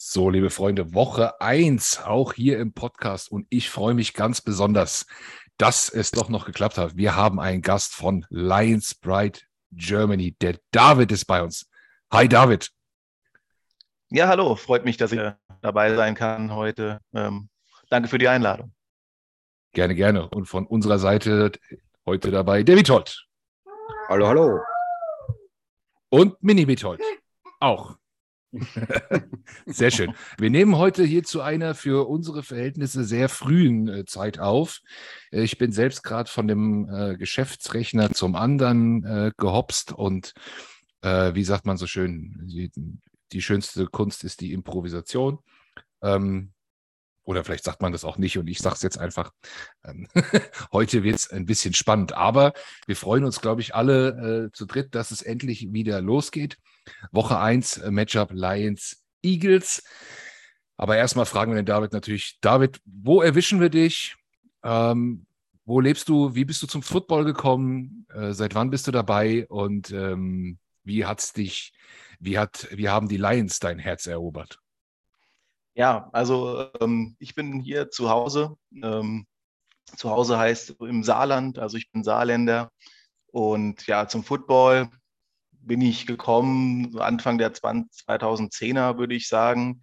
So, liebe Freunde, Woche 1, auch hier im Podcast. Und ich freue mich ganz besonders, dass es doch noch geklappt hat. Wir haben einen Gast von Lions Bride Germany. Der David ist bei uns. Hi, David. Ja, hallo. Freut mich, dass ich dabei sein kann heute. Ähm, danke für die Einladung. Gerne, gerne. Und von unserer Seite heute dabei der Witold. Hallo, hallo. Und Mini Witold. Auch. Sehr schön. Wir nehmen heute hier zu einer für unsere Verhältnisse sehr frühen äh, Zeit auf. Äh, ich bin selbst gerade von dem äh, Geschäftsrechner zum anderen äh, gehopst und äh, wie sagt man so schön, die, die, schönste Kunst ist die Improvisation. Ähm, oder vielleicht sagt man das auch nicht und ich sage es jetzt einfach. Ähm, heute wird es ein bisschen spannend, aber wir freuen uns, glaube ich, alle zu dritt, dass es endlich wieder losgeht. Woche 1 äh, Matchup Lions Eagles. Aber erstmal fragen wir den David natürlich, David, wo erwischen wir dich? Ähm, wo lebst du? Wie bist du zum Football gekommen? Äh, seit wann bist du dabei? Und ähm, wie hat's dich, wie hat, wie haben die Lions dein Herz erobert? Ja, also ähm, ich bin hier zu Hause. Ähm, zu Hause heißt im Saarland, also ich bin Saarländer. Und ja, zum Football bin ich gekommen, Anfang der 2010er, würde ich sagen.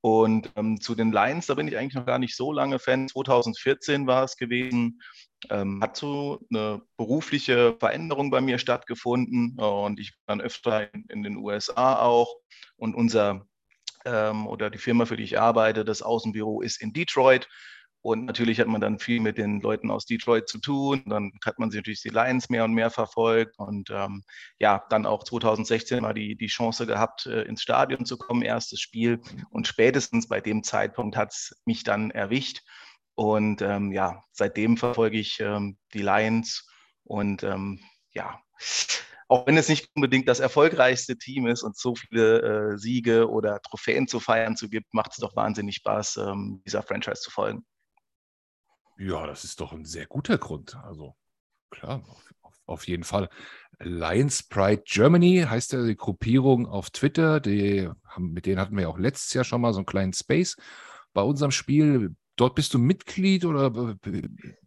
Und ähm, zu den Lions, da bin ich eigentlich noch gar nicht so lange Fan. 2014 war es gewesen. Ähm, hat so eine berufliche Veränderung bei mir stattgefunden und ich war dann öfter in, in den USA auch. Und unser ähm, oder die Firma, für die ich arbeite, das Außenbüro ist in Detroit. Und natürlich hat man dann viel mit den Leuten aus Detroit zu tun. Dann hat man sich natürlich die Lions mehr und mehr verfolgt. Und ähm, ja, dann auch 2016 mal die, die Chance gehabt, äh, ins Stadion zu kommen, erstes Spiel. Und spätestens bei dem Zeitpunkt hat es mich dann erwischt. Und ähm, ja, seitdem verfolge ich ähm, die Lions. Und ähm, ja, auch wenn es nicht unbedingt das erfolgreichste Team ist und so viele äh, Siege oder Trophäen zu feiern zu gibt, macht es doch wahnsinnig Spaß, ähm, dieser Franchise zu folgen. Ja, das ist doch ein sehr guter Grund. Also klar, auf, auf, auf jeden Fall. Lions Pride Germany heißt ja die Gruppierung auf Twitter. Die haben, mit denen hatten wir ja auch letztes Jahr schon mal so einen kleinen Space bei unserem Spiel. Dort bist du Mitglied oder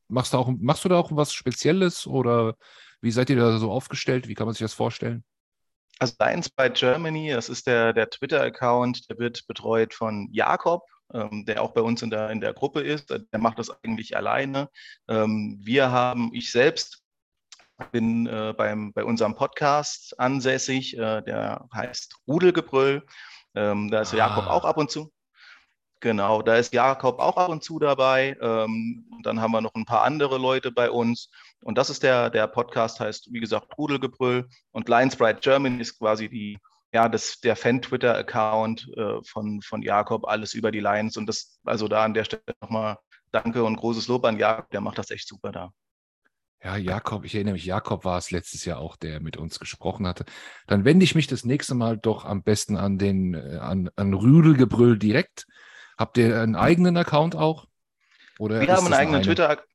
machst du, auch, machst du da auch was Spezielles oder wie seid ihr da so aufgestellt? Wie kann man sich das vorstellen? Also Lions by Germany, das ist der, der Twitter-Account, der wird betreut von Jakob, ähm, der auch bei uns in der, in der Gruppe ist. Der macht das eigentlich alleine. Ähm, wir haben, ich selbst bin äh, beim, bei unserem Podcast ansässig, äh, der heißt Rudelgebrüll. Ähm, da ist ah. Jakob auch ab und zu. Genau, da ist Jakob auch ab und zu dabei. Ähm, und dann haben wir noch ein paar andere Leute bei uns. Und das ist der, der Podcast, heißt, wie gesagt, Rudelgebrüll. Und Lions Bright German ist quasi die, ja, das, der Fan-Twitter-Account äh, von, von Jakob, alles über die Lions. Und das, also da an der Stelle nochmal Danke und großes Lob an Jakob, der macht das echt super da. Ja, Jakob, ich erinnere mich, Jakob war es letztes Jahr auch, der mit uns gesprochen hatte. Dann wende ich mich das nächste Mal doch am besten an den, äh, an, an Rüdelgebrüll direkt. Habt ihr einen eigenen Account auch? Oder wir haben einen eigenen Twitter-Account.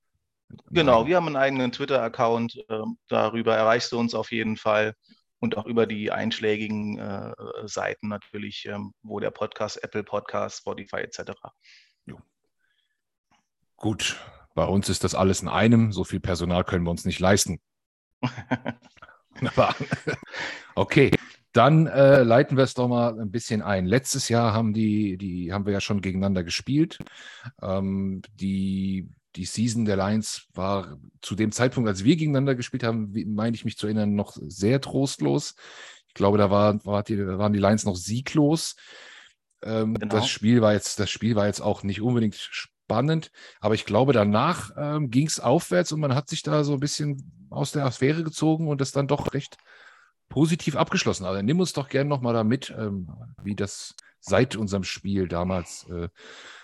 Genau, wir haben einen eigenen Twitter-Account. Äh, darüber erreichst du uns auf jeden Fall und auch über die einschlägigen äh, Seiten natürlich, ähm, wo der Podcast, Apple Podcast, Spotify etc. Jo. Gut, bei uns ist das alles in einem. So viel Personal können wir uns nicht leisten. okay, dann äh, leiten wir es doch mal ein bisschen ein. Letztes Jahr haben die, die haben wir ja schon gegeneinander gespielt. Ähm, die die Season der Lions war zu dem Zeitpunkt, als wir gegeneinander gespielt haben, meine ich mich zu erinnern, noch sehr trostlos. Ich glaube, da war, war die, waren die Lions noch sieglos. Ähm, genau. Das Spiel war jetzt, das Spiel war jetzt auch nicht unbedingt spannend, aber ich glaube, danach ähm, ging es aufwärts und man hat sich da so ein bisschen aus der Affäre gezogen und das dann doch recht positiv abgeschlossen. Also nimm uns doch gerne nochmal da mit, ähm, wie das seit unserem Spiel damals äh,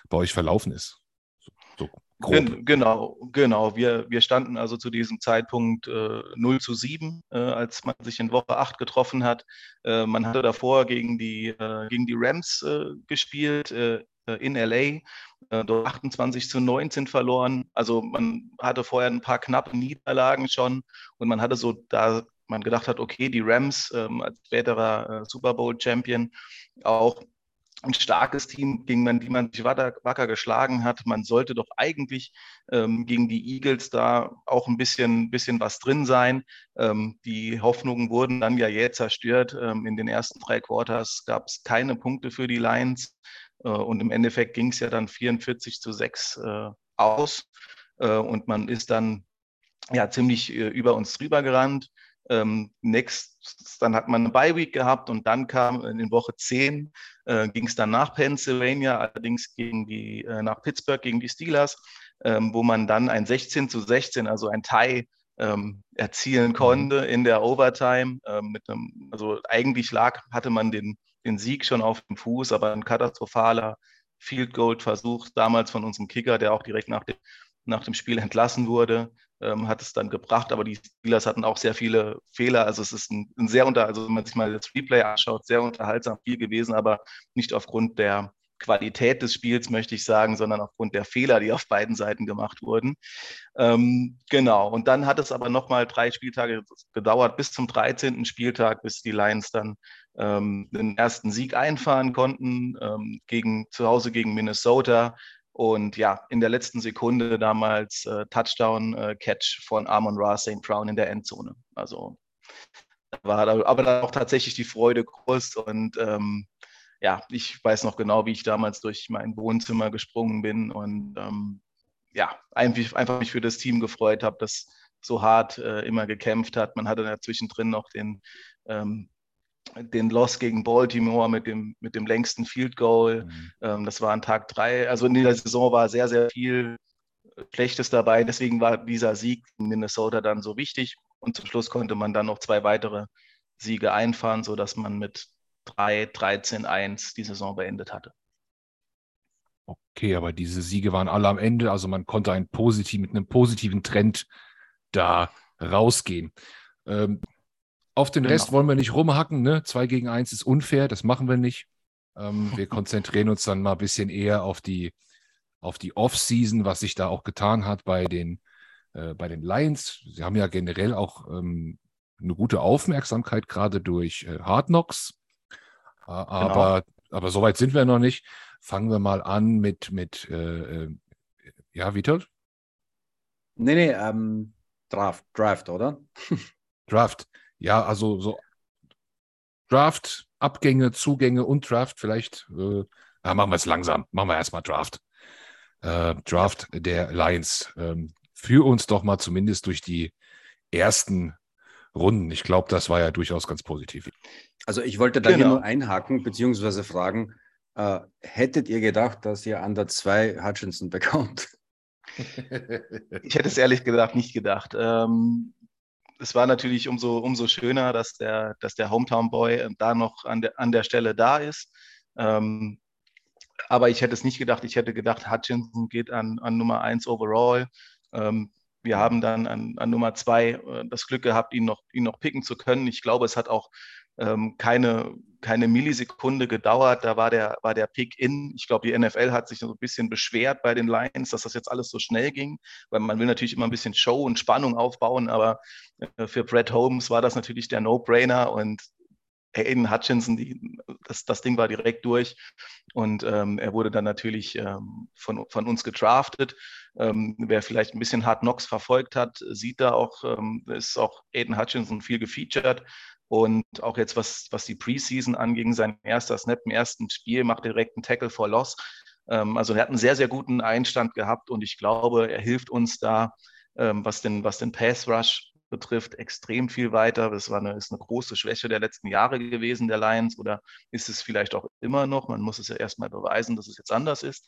bei euch verlaufen ist. So, so Grob. Genau, genau. Wir, wir standen also zu diesem Zeitpunkt äh, 0 zu 7, äh, als man sich in Woche 8 getroffen hat. Äh, man hatte davor gegen die, äh, gegen die Rams äh, gespielt äh, in LA, dort 28 zu 19 verloren. Also man hatte vorher ein paar knappe Niederlagen schon und man hatte so, da man gedacht hat, okay, die Rams ähm, als späterer Super Bowl-Champion auch ein starkes Team, gegen man, die man sich wacker, geschlagen hat. Man sollte doch eigentlich ähm, gegen die Eagles da auch ein bisschen, bisschen was drin sein. Ähm, die Hoffnungen wurden dann ja jäh zerstört. Ähm, in den ersten drei Quarters gab es keine Punkte für die Lions. Äh, und im Endeffekt ging es ja dann 44 zu 6 äh, aus. Äh, und man ist dann ja ziemlich äh, über uns drüber gerannt. Ähm, next, dann hat man eine Bye-Week gehabt und dann kam in Woche 10 äh, ging es dann nach Pennsylvania, allerdings gegen die, äh, nach Pittsburgh gegen die Steelers, ähm, wo man dann ein 16 zu 16, also ein Tie ähm, erzielen mhm. konnte in der Overtime. Ähm, mit einem, also eigentlich lag, hatte man den, den Sieg schon auf dem Fuß, aber ein katastrophaler Field Goal Versuch damals von unserem Kicker, der auch direkt nach dem, nach dem Spiel entlassen wurde, ähm, hat es dann gebracht, aber die Steelers hatten auch sehr viele Fehler. Also es ist ein, ein sehr unter, also wenn man sich mal das Replay anschaut, sehr unterhaltsam viel gewesen, aber nicht aufgrund der Qualität des Spiels, möchte ich sagen, sondern aufgrund der Fehler, die auf beiden Seiten gemacht wurden. Ähm, genau, und dann hat es aber nochmal drei Spieltage gedauert, bis zum 13. Spieltag, bis die Lions dann ähm, den ersten Sieg einfahren konnten, ähm, gegen, zu Hause gegen Minnesota. Und ja, in der letzten Sekunde damals äh, Touchdown-Catch äh, von Amon Ra St. Brown in der Endzone. Also war da, aber da auch tatsächlich die Freude groß. Und ähm, ja, ich weiß noch genau, wie ich damals durch mein Wohnzimmer gesprungen bin und ähm, ja, einfach, einfach mich für das Team gefreut habe, das so hart äh, immer gekämpft hat. Man hatte da zwischendrin noch den ähm, den Loss gegen Baltimore mit dem, mit dem längsten Field Goal. Mhm. Ähm, das war an Tag drei. Also in der Saison war sehr, sehr viel Schlechtes dabei. Deswegen war dieser Sieg in Minnesota dann so wichtig. Und zum Schluss konnte man dann noch zwei weitere Siege einfahren, sodass man mit 3, 13, 1 die Saison beendet hatte. Okay, aber diese Siege waren alle am Ende. Also man konnte einen positiv, mit einem positiven Trend da rausgehen. Ähm, auf den genau. Rest wollen wir nicht rumhacken. Ne? Zwei gegen eins ist unfair, das machen wir nicht. Ähm, wir konzentrieren uns dann mal ein bisschen eher auf die, auf die Off-Season, was sich da auch getan hat bei den, äh, bei den Lions. Sie haben ja generell auch ähm, eine gute Aufmerksamkeit, gerade durch äh, Hard Knocks. Äh, aber, genau. aber so weit sind wir noch nicht. Fangen wir mal an mit, mit äh, äh ja, Witold? Nee, nee, ähm, Draft, Draft, oder? Draft. Ja, also so Draft, Abgänge, Zugänge und Draft vielleicht. Äh, ja, machen wir es langsam. Machen wir erstmal Draft. Äh, Draft der Lions. Ähm, führ uns doch mal zumindest durch die ersten Runden. Ich glaube, das war ja durchaus ganz positiv. Also ich wollte da genau. hier nur einhaken bzw. fragen, äh, hättet ihr gedacht, dass ihr an der 2 Hutchinson bekommt? ich hätte es ehrlich gesagt nicht gedacht. Ähm, es war natürlich umso, umso schöner, dass der, dass der Hometown Boy äh, da noch an der, an der Stelle da ist. Ähm, aber ich hätte es nicht gedacht. Ich hätte gedacht, Hutchinson geht an, an Nummer 1 overall. Ähm, wir haben dann an, an Nummer 2 äh, das Glück gehabt, ihn noch, ihn noch picken zu können. Ich glaube, es hat auch ähm, keine, keine Millisekunde gedauert. Da war der, war der Pick in. Ich glaube, die NFL hat sich so ein bisschen beschwert bei den Lions, dass das jetzt alles so schnell ging, weil man will natürlich immer ein bisschen Show und Spannung aufbauen, aber äh, für Brett Holmes war das natürlich der No-Brainer und Aiden Hutchinson, die, das, das Ding war direkt durch und ähm, er wurde dann natürlich ähm, von, von uns gedraftet. Ähm, wer vielleicht ein bisschen Hard Knocks verfolgt hat, sieht da auch, ähm, ist auch Aiden Hutchinson viel gefeatured. Und auch jetzt, was, was die Preseason anging, sein erster Snap im ersten Spiel, macht direkt einen Tackle for Loss. Ähm, also er hat einen sehr, sehr guten Einstand gehabt und ich glaube, er hilft uns da, ähm, was, den, was den Pass Rush betrifft, extrem viel weiter. Das war eine, ist eine große Schwäche der letzten Jahre gewesen, der Lions, oder ist es vielleicht auch immer noch. Man muss es ja erstmal beweisen, dass es jetzt anders ist.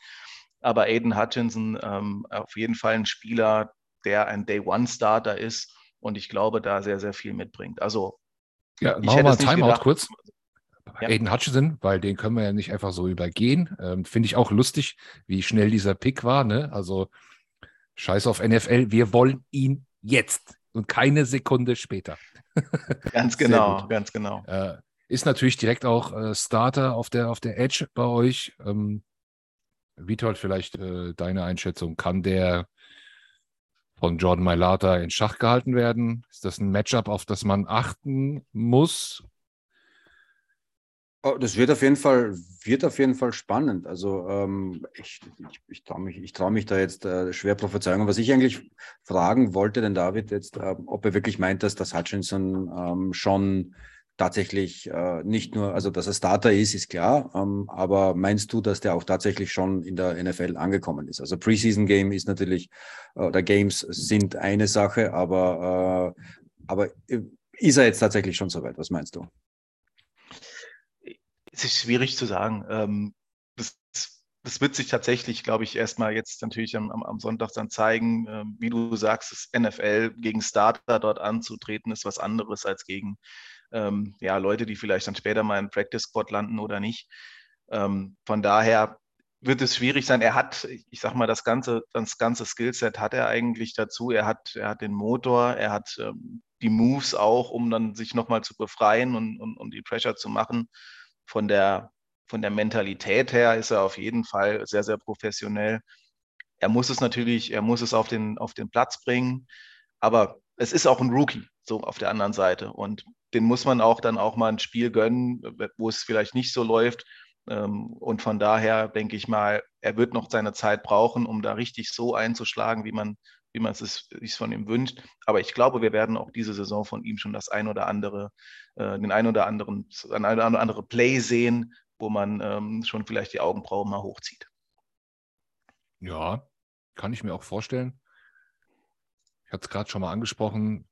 Aber Aiden Hutchinson ähm, auf jeden Fall ein Spieler, der ein Day-One-Starter ist und ich glaube, da sehr, sehr viel mitbringt. Also ja, machen wir mal ein Timeout gedacht. kurz. Ja. Aiden Hutchinson, weil den können wir ja nicht einfach so übergehen. Ähm, Finde ich auch lustig, wie schnell dieser Pick war. Ne? Also scheiß auf NFL, wir wollen ihn jetzt und keine Sekunde später. Ganz genau, ganz genau. Äh, ist natürlich direkt auch äh, Starter auf der, auf der Edge bei euch. Ähm, Vitold, vielleicht äh, deine Einschätzung. Kann der von Jordan Mailata in Schach gehalten werden? Ist das ein Matchup, auf das man achten muss? Oh, das wird auf jeden Fall, wird auf jeden Fall spannend. Also ähm, ich, ich, ich traue mich, trau mich da jetzt äh, schwer Prophezeiungen. Was ich eigentlich fragen wollte, denn David jetzt, äh, ob er wirklich meint, dass das Hutchinson ähm, schon tatsächlich äh, nicht nur, also dass er Starter ist, ist klar, ähm, aber meinst du, dass der auch tatsächlich schon in der NFL angekommen ist? Also Preseason Game ist natürlich, äh, oder Games sind eine Sache, aber, äh, aber äh, ist er jetzt tatsächlich schon soweit? Was meinst du? Es ist schwierig zu sagen. Ähm, das, das wird sich tatsächlich, glaube ich, erstmal jetzt natürlich am, am Sonntag dann zeigen. Ähm, wie du sagst, das NFL gegen Starter dort anzutreten, ist was anderes als gegen ähm, ja, Leute, die vielleicht dann später mal im Practice Squad landen oder nicht. Ähm, von daher wird es schwierig sein. Er hat, ich sag mal, das ganze, das ganze Skillset hat er eigentlich dazu. Er hat, er hat den Motor, er hat ähm, die Moves auch, um dann sich nochmal zu befreien und, und, und die Pressure zu machen. Von der, von der Mentalität her ist er auf jeden Fall sehr, sehr professionell. Er muss es natürlich, er muss es auf den, auf den Platz bringen. Aber es ist auch ein Rookie, so auf der anderen Seite. Und den muss man auch dann auch mal ein Spiel gönnen, wo es vielleicht nicht so läuft. Ähm, und von daher denke ich mal, er wird noch seine Zeit brauchen, um da richtig so einzuschlagen, wie man, wie man es sich von ihm wünscht. Aber ich glaube, wir werden auch diese Saison von ihm schon das ein oder andere, äh, den ein oder anderen, ein oder andere Play sehen, wo man ähm, schon vielleicht die Augenbrauen mal hochzieht. Ja, kann ich mir auch vorstellen. Ich hatte es gerade schon mal angesprochen,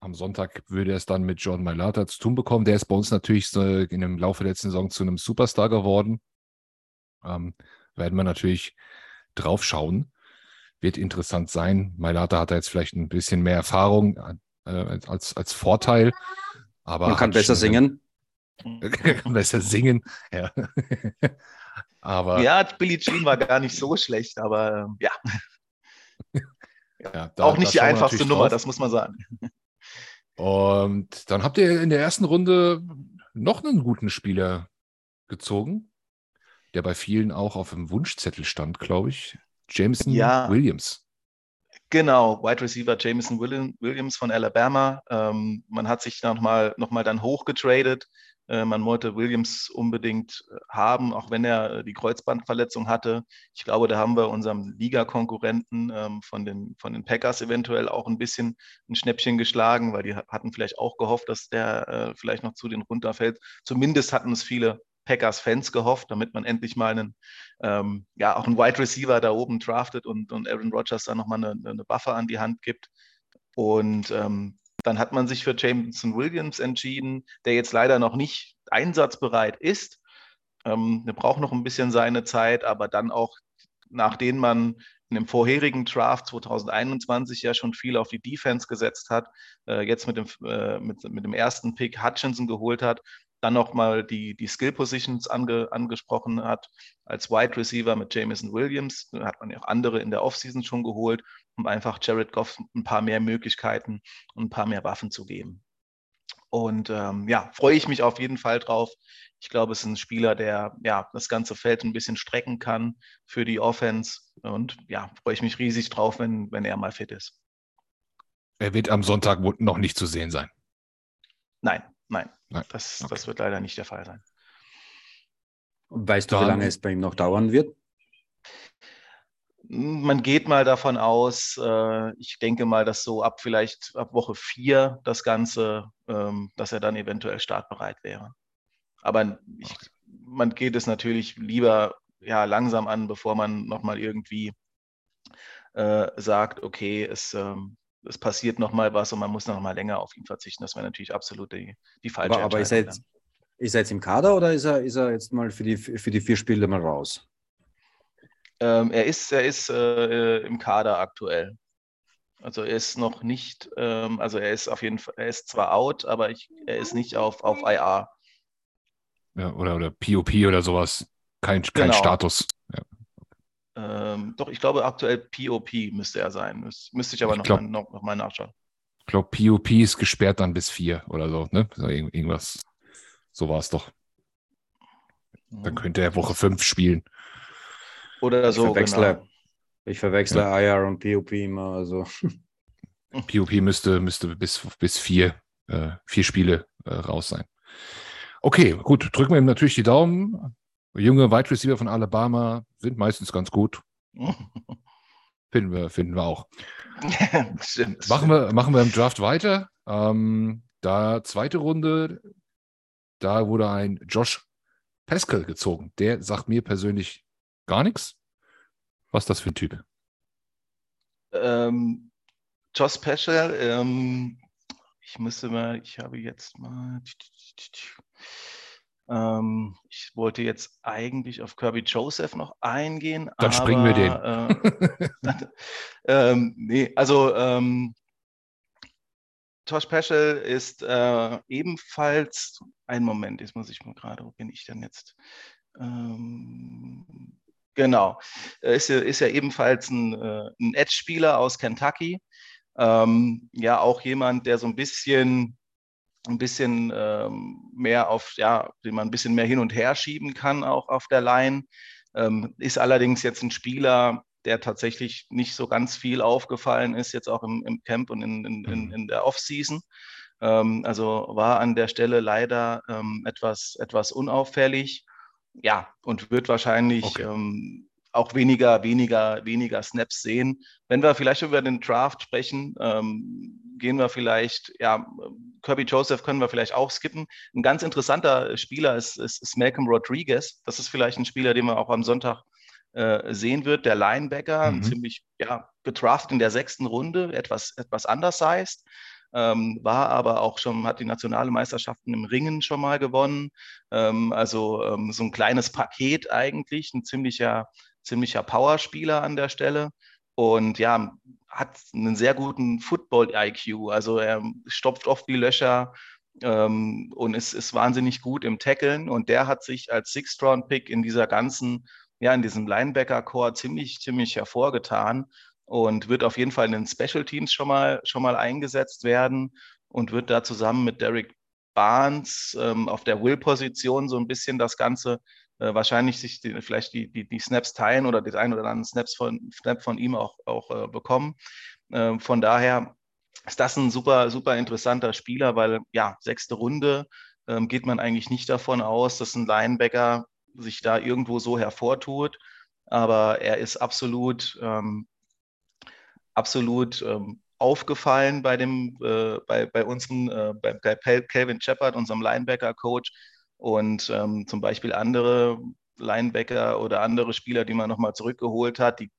am Sonntag würde er es dann mit John Mailata zu tun bekommen. Der ist bei uns natürlich so in dem Laufe der letzten Saison zu einem Superstar geworden. Ähm, werden wir natürlich drauf schauen. Wird interessant sein. Mailata hat da jetzt vielleicht ein bisschen mehr Erfahrung äh, als, als Vorteil. Aber Man kann besser singen. kann besser singen, ja. aber ja, Billy Jean war gar nicht so schlecht, aber ähm, ja. ja da, auch nicht die einfachste Nummer, drauf. das muss man sagen. Und dann habt ihr in der ersten Runde noch einen guten Spieler gezogen, der bei vielen auch auf dem Wunschzettel stand, glaube ich. Jameson ja. Williams. Genau, Wide Receiver Jameson Williams von Alabama. Ähm, man hat sich nochmal noch mal dann hochgetradet man wollte Williams unbedingt äh, haben, auch wenn er äh, die Kreuzbandverletzung hatte. Ich glaube, da haben wir unserem Liga-Konkurrenten ähm, von, den, von den Packers eventuell auch ein bisschen ein Schnäppchen geschlagen, weil die hatten vielleicht auch gehofft, dass der vielleicht noch zu den runterfällt. Zumindest hatten es viele Packers-Fans gehofft, damit man endlich mal einen, ähm, ja, auch einen Wide Receiver da oben draftet und, und Aaron Rodgers da nochmal eine, eine Buffer an die Hand gibt. Und ähm, dann hat man sich für Jameson Williams entschieden, der jetzt leider noch nicht einsatzbereit ist. Ähm, er braucht noch ein bisschen seine Zeit, aber dann auch, nachdem man in dem vorherigen Draft 2021 ja schon viel auf die Defense gesetzt hat, äh, jetzt mit dem, äh, mit, mit dem ersten Pick Hutchinson geholt hat, dann nochmal die, die Skill Positions ange, angesprochen hat, als Wide Receiver mit Jameson Williams. Da hat man ja auch andere in der Offseason schon geholt, um einfach Jared Goff ein paar mehr Möglichkeiten und ein paar mehr Waffen zu geben. Und ähm, ja, freue ich mich auf jeden Fall drauf. Ich glaube, es ist ein Spieler, der ja das ganze Feld ein bisschen strecken kann für die Offense. Und ja, freue ich mich riesig drauf, wenn, wenn er mal fit ist. Er wird am Sonntag noch nicht zu sehen sein. Nein, Nein, Nein. Das, okay. das wird leider nicht der Fall sein. Weißt du, Dann, wie lange es bei ihm noch dauern wird? Man geht mal davon aus, äh, ich denke mal, dass so ab vielleicht ab Woche vier das Ganze, ähm, dass er dann eventuell startbereit wäre. Aber ich, man geht es natürlich lieber ja, langsam an, bevor man nochmal irgendwie äh, sagt, okay, es, ähm, es passiert nochmal was und man muss nochmal länger auf ihn verzichten. Das wäre natürlich absolut die, die falsche aber, aber ist er, jetzt, ist er jetzt im Kader oder ist er, ist er jetzt mal für die, für die vier Spiele mal raus? Ähm, er ist, er ist äh, im Kader aktuell. Also er ist noch nicht, ähm, also er ist auf jeden Fall, er ist zwar out, aber ich, er ist nicht auf, auf IR. Ja, oder, oder POP oder sowas. Kein, kein genau. Status. Ja. Ähm, doch, ich glaube aktuell POP müsste er sein. Das müsste ich aber ich noch, glaub, mal, noch, noch, mal nachschauen. Ich glaube, POP ist gesperrt dann bis vier oder so, ne? So, irgendwas. So war es doch. Dann mhm. könnte er Woche fünf spielen. Oder so. Ich verwechsle, genau. ich verwechsle ja. IR und POP immer. Also. POP müsste, müsste bis, bis vier, äh, vier Spiele äh, raus sein. Okay, gut, drücken wir ihm natürlich die Daumen. Junge Wide Receiver von Alabama sind meistens ganz gut. finden wir, finden wir auch. stimmt, machen, Wir, machen wir im Draft weiter. Ähm, da zweite Runde, da wurde ein Josh Pascal gezogen. Der sagt mir persönlich gar nichts. Was ist das für ein Typ? Ähm, Josh Pascal, ähm, ich müsste mal, ich habe jetzt mal. Ähm, ich wollte jetzt eigentlich auf Kirby Joseph noch eingehen. Dann aber, springen wir den. Äh, ähm, nee, also ähm, Josh Peschel ist äh, ebenfalls, ein Moment, jetzt muss ich mal gerade, wo bin ich denn jetzt? Ähm, genau, ist, ist ja ebenfalls ein, äh, ein Edge-Spieler aus Kentucky. Ähm, ja, auch jemand, der so ein bisschen ein bisschen ähm, mehr auf, ja, den man ein bisschen mehr hin und her schieben kann, auch auf der Line. Ähm, ist allerdings jetzt ein Spieler, der tatsächlich nicht so ganz viel aufgefallen ist, jetzt auch im, im Camp und in, in, in, mhm. in der Offseason. Ähm, also war an der Stelle leider ähm, etwas, etwas unauffällig. Ja, und wird wahrscheinlich okay. ähm, auch weniger, weniger, weniger Snaps sehen. Wenn wir vielleicht über den Draft sprechen, ähm, gehen wir vielleicht, ja, Kirby Joseph können wir vielleicht auch skippen. Ein ganz interessanter Spieler ist, ist, ist Malcolm Rodriguez. Das ist vielleicht ein Spieler, den man auch am Sonntag äh, sehen wird. Der Linebacker, mhm. ziemlich ja, getraftet in der sechsten Runde, etwas, etwas anders heißt. Ähm, war aber auch schon, hat die nationale Meisterschaften im Ringen schon mal gewonnen. Ähm, also ähm, so ein kleines Paket eigentlich, ein ziemlicher ziemlicher Powerspieler an der Stelle und ja, hat einen sehr guten Football-IQ. Also er stopft oft die Löcher ähm, und ist, ist wahnsinnig gut im Tackeln. Und der hat sich als Sixth-Round-Pick in dieser ganzen, ja, in diesem Linebacker-Core ziemlich, ziemlich hervorgetan und wird auf jeden Fall in den Special Teams schon mal, schon mal eingesetzt werden und wird da zusammen mit Derek Barnes ähm, auf der Will-Position so ein bisschen das Ganze äh, wahrscheinlich sich die, vielleicht die, die, die Snaps teilen oder den einen oder anderen Snaps von, Snap von ihm auch, auch äh, bekommen. Äh, von daher ist das ein super, super interessanter Spieler, weil ja, sechste Runde ähm, geht man eigentlich nicht davon aus, dass ein Linebacker sich da irgendwo so hervortut. Aber er ist absolut, ähm, absolut ähm, aufgefallen bei dem, äh, bei, bei unserem, äh, bei, bei Calvin Shepard, unserem Linebacker-Coach, und ähm, zum Beispiel andere Linebacker oder andere Spieler, die man nochmal zurückgeholt hat, die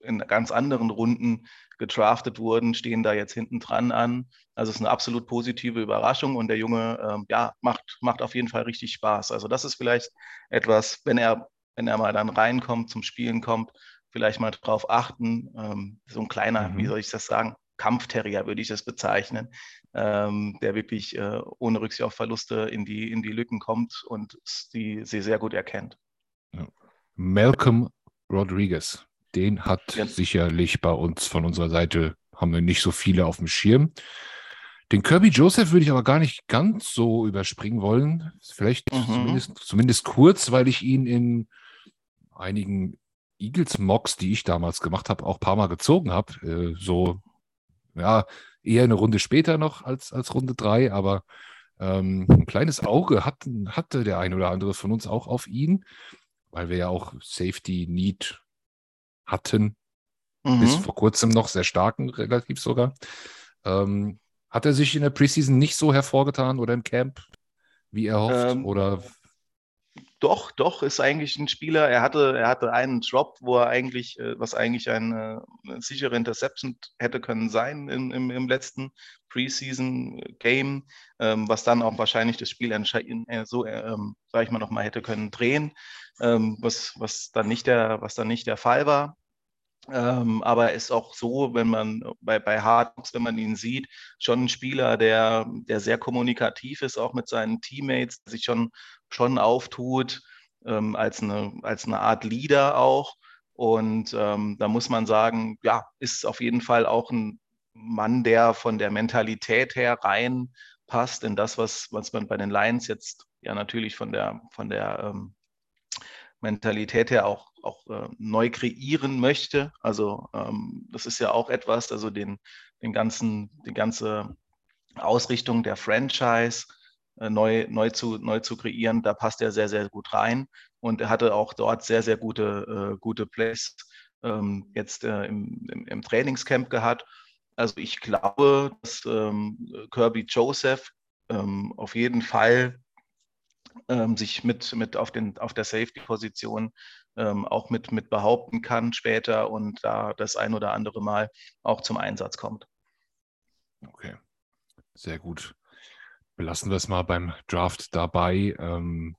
in ganz anderen Runden gedraftet wurden, stehen da jetzt hinten dran an. Also es ist eine absolut positive Überraschung und der Junge ähm, ja, macht, macht auf jeden Fall richtig Spaß. Also das ist vielleicht etwas, wenn er, wenn er mal dann reinkommt, zum Spielen kommt, vielleicht mal drauf achten. Ähm, so ein kleiner, mhm. wie soll ich das sagen, Kampfterrier würde ich das bezeichnen, ähm, der wirklich äh, ohne Rücksicht auf Verluste in die, in die Lücken kommt und die sie sehr gut erkennt. Malcolm Rodriguez, den hat ja. sicherlich bei uns von unserer Seite, haben wir nicht so viele auf dem Schirm. Den Kirby Joseph würde ich aber gar nicht ganz so überspringen wollen. Vielleicht mhm. zumindest, zumindest kurz, weil ich ihn in einigen Eagles-Mocks, die ich damals gemacht habe, auch ein paar Mal gezogen habe. Äh, so, ja, eher eine Runde später noch als, als Runde drei, aber ähm, ein kleines Auge hat, hatte der ein oder andere von uns auch auf ihn, weil wir ja auch Safety Need hatten. Mhm. Bis vor kurzem noch sehr starken, relativ sogar. Ähm, hat er sich in der Preseason nicht so hervorgetan oder im Camp, wie er hofft? Ähm, oder doch, doch, ist eigentlich ein Spieler. Er hatte, er hatte einen Drop, wo er eigentlich, äh, was eigentlich eine, eine sichere Interception hätte können sein im, im, im letzten Preseason-Game, ähm, was dann auch wahrscheinlich das Spiel äh, so, ähm, sage ich mal, nochmal hätte können drehen, ähm, was, was, dann nicht der, was dann nicht der Fall war. Ähm, aber er ist auch so, wenn man bei, bei Hardbox, wenn man ihn sieht, schon ein Spieler, der, der sehr kommunikativ ist, auch mit seinen Teammates, sich schon, schon auftut, ähm, als, eine, als eine Art Leader auch. Und ähm, da muss man sagen, ja, ist auf jeden Fall auch ein Mann, der von der Mentalität her reinpasst in das, was, was man bei den Lions jetzt ja natürlich von der, von der ähm, Mentalität her auch auch äh, neu kreieren möchte. Also ähm, das ist ja auch etwas, also den, den ganzen, die ganze Ausrichtung der Franchise neu, neu, zu, neu zu kreieren. Da passt er sehr, sehr gut rein und er hatte auch dort sehr, sehr gute, äh, gute Plays ähm, jetzt äh, im, im, im, Trainingscamp gehabt. Also ich glaube, dass ähm, Kirby Joseph ähm, auf jeden Fall ähm, sich mit, mit auf, den, auf der Safety-Position ähm, auch mit, mit behaupten kann später und da das ein oder andere Mal auch zum Einsatz kommt. Okay, sehr gut. Belassen wir es mal beim Draft dabei. Ähm,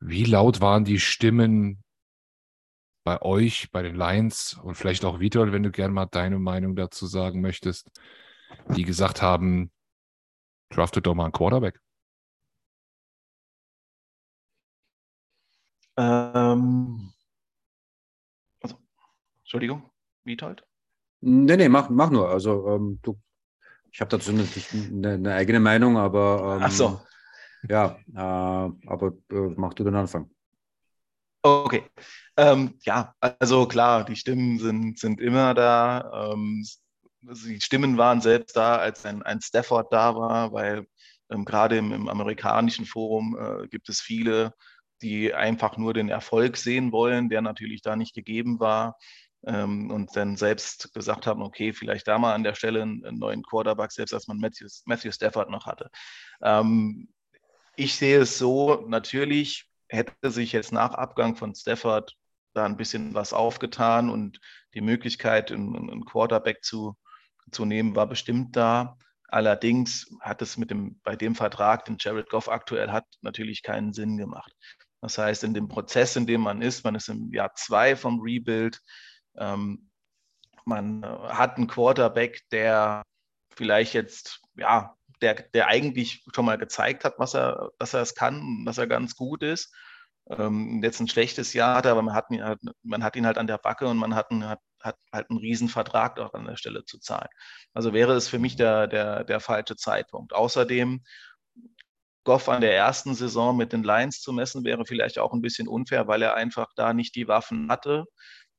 wie laut waren die Stimmen bei euch, bei den Lions und vielleicht auch Vitor, wenn du gerne mal deine Meinung dazu sagen möchtest, die gesagt haben, draftet doch mal einen Quarterback? Ähm, also, Entschuldigung, Witold? Nee, nee, mach, mach nur. Also ähm, du ich habe dazu natürlich eine, eine, eigene Meinung, aber. Ähm, Ach so. Ja, äh, aber äh, mach du den Anfang. Okay. Ähm, ja, also klar, die Stimmen sind, sind immer da. Ähm, die Stimmen waren selbst da, als ein, ein Stafford da war, weil ähm, gerade im, im, amerikanischen Forum äh, gibt es viele, die einfach nur den Erfolg sehen wollen, der natürlich da nicht gegeben war ähm, und dann selbst gesagt haben, okay, vielleicht da mal an der Stelle einen, einen neuen Quarterback, selbst als man Matthew, Matthew Stafford noch hatte. Ähm, ich sehe es so, natürlich hätte sich jetzt nach Abgang von Stafford da ein bisschen was aufgetan und die Möglichkeit, einen Quarterback zu, zu nehmen, war bestimmt da. Allerdings hat es mit dem, bei dem Vertrag, den Jared Goff aktuell hat, natürlich keinen Sinn gemacht. Das heißt, in dem Prozess, in dem man ist, man ist im Jahr zwei vom Rebuild, ähm, man äh, hat einen Quarterback, der vielleicht jetzt, ja, der, der eigentlich schon mal gezeigt hat, was er, dass er es kann, dass er ganz gut ist. Ähm, jetzt ein schlechtes Jahr hat er, aber man hat, ihn, man hat ihn halt an der Backe und man hat, hat, hat halt einen Riesenvertrag auch an der Stelle zu zahlen. Also wäre es für mich der, der, der falsche Zeitpunkt. Außerdem Goff an der ersten Saison mit den Lions zu messen, wäre vielleicht auch ein bisschen unfair, weil er einfach da nicht die Waffen hatte.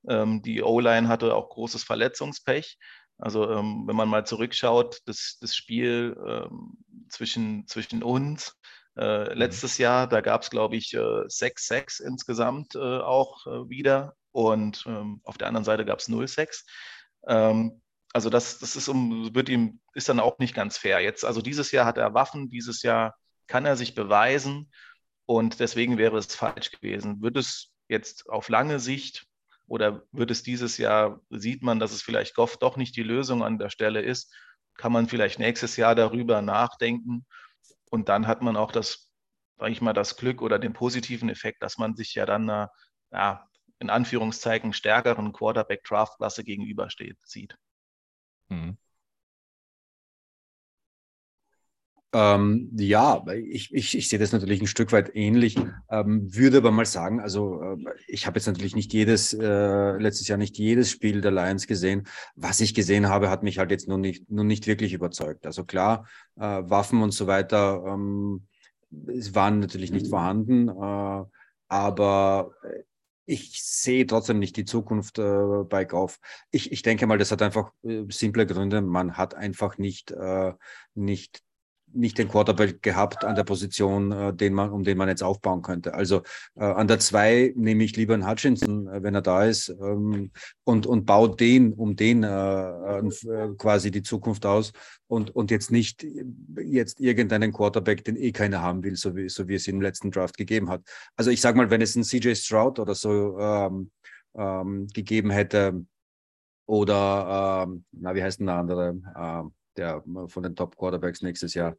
Ähm, die O-Line hatte auch großes Verletzungspech. Also ähm, wenn man mal zurückschaut, das, das Spiel ähm, zwischen, zwem uns, äh, mhm. letztes Jahr, da gab es, glaube ich, äh, 6-6 insgesamt äh, auch äh, wieder. Und ähm, auf der anderen Seite gab es 0-6. Ähm, also das, das ist, um, wird ihm, ist dann auch nicht ganz fair. Jetzt, also dieses Jahr hat er Waffen, dieses Jahr kann er sich beweisen und deswegen wäre es falsch gewesen. Wird es jetzt auf lange Sicht oder wird es dieses Jahr, sieht man, dass es vielleicht Goff doch nicht die Lösung an der Stelle ist, kann man vielleicht nächstes Jahr darüber nachdenken. Und dann hat man auch das, sage ich mal, das Glück oder den positiven Effekt, dass man sich ja dann einer, ja, in Anführungszeichen stärkeren Quarterback-Draft-Klasse gegenübersteht, sieht. Mhm. Ähm, ja, ich, ich, ich sehe das natürlich ein Stück weit ähnlich, ähm, würde aber mal sagen, also äh, ich habe jetzt natürlich nicht jedes, äh, letztes Jahr nicht jedes Spiel der Lions gesehen. Was ich gesehen habe, hat mich halt jetzt nun nicht, nun nicht wirklich überzeugt. Also klar, äh, Waffen und so weiter ähm, waren natürlich nicht vorhanden, äh, aber ich sehe trotzdem nicht die Zukunft äh, bei Golf. Ich, ich denke mal, das hat einfach äh, simple Gründe. Man hat einfach nicht, äh, nicht nicht den Quarterback gehabt an der Position, äh, den man, um den man jetzt aufbauen könnte. Also äh, an der zwei nehme ich lieber einen Hutchinson, äh, wenn er da ist, ähm, und, und baue den, um den äh, äh, quasi die Zukunft aus und, und jetzt nicht jetzt irgendeinen Quarterback, den eh keiner haben will, so wie, so wie es im letzten Draft gegeben hat. Also ich sage mal, wenn es einen CJ Stroud oder so ähm, ähm, gegeben hätte, oder, ähm, na, wie heißt denn der andere? Ähm, der äh, von den Top Quarterbacks nächstes Jahr.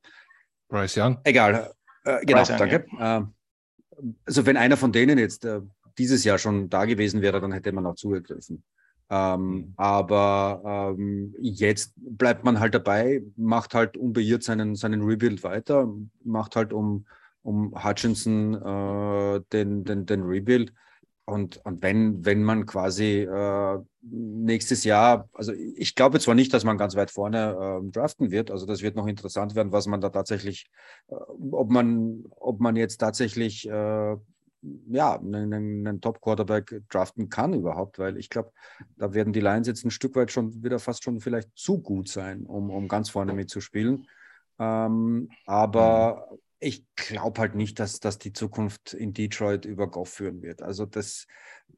Bryce Young. Egal. Äh, genau, Young, danke. Ja. Äh, also wenn einer von denen jetzt äh, dieses Jahr schon da gewesen wäre, dann hätte man auch zugegriffen. Ähm, mhm. Aber ähm, jetzt bleibt man halt dabei, macht halt unbeirrt seinen, seinen Rebuild weiter, macht halt um, um Hutchinson äh, den, den, den Rebuild. Und, und wenn, wenn man quasi äh, nächstes Jahr, also ich glaube zwar nicht, dass man ganz weit vorne äh, draften wird, also das wird noch interessant werden, was man da tatsächlich, äh, ob man, ob man jetzt tatsächlich äh, ja, einen, einen Top-Quarterback draften kann überhaupt, weil ich glaube, da werden die Lions jetzt ein Stück weit schon wieder fast schon vielleicht zu gut sein, um, um ganz vorne mitzuspielen. Ähm, aber mhm. Ich glaube halt nicht, dass, dass die Zukunft in Detroit über Goff führen wird. Also das,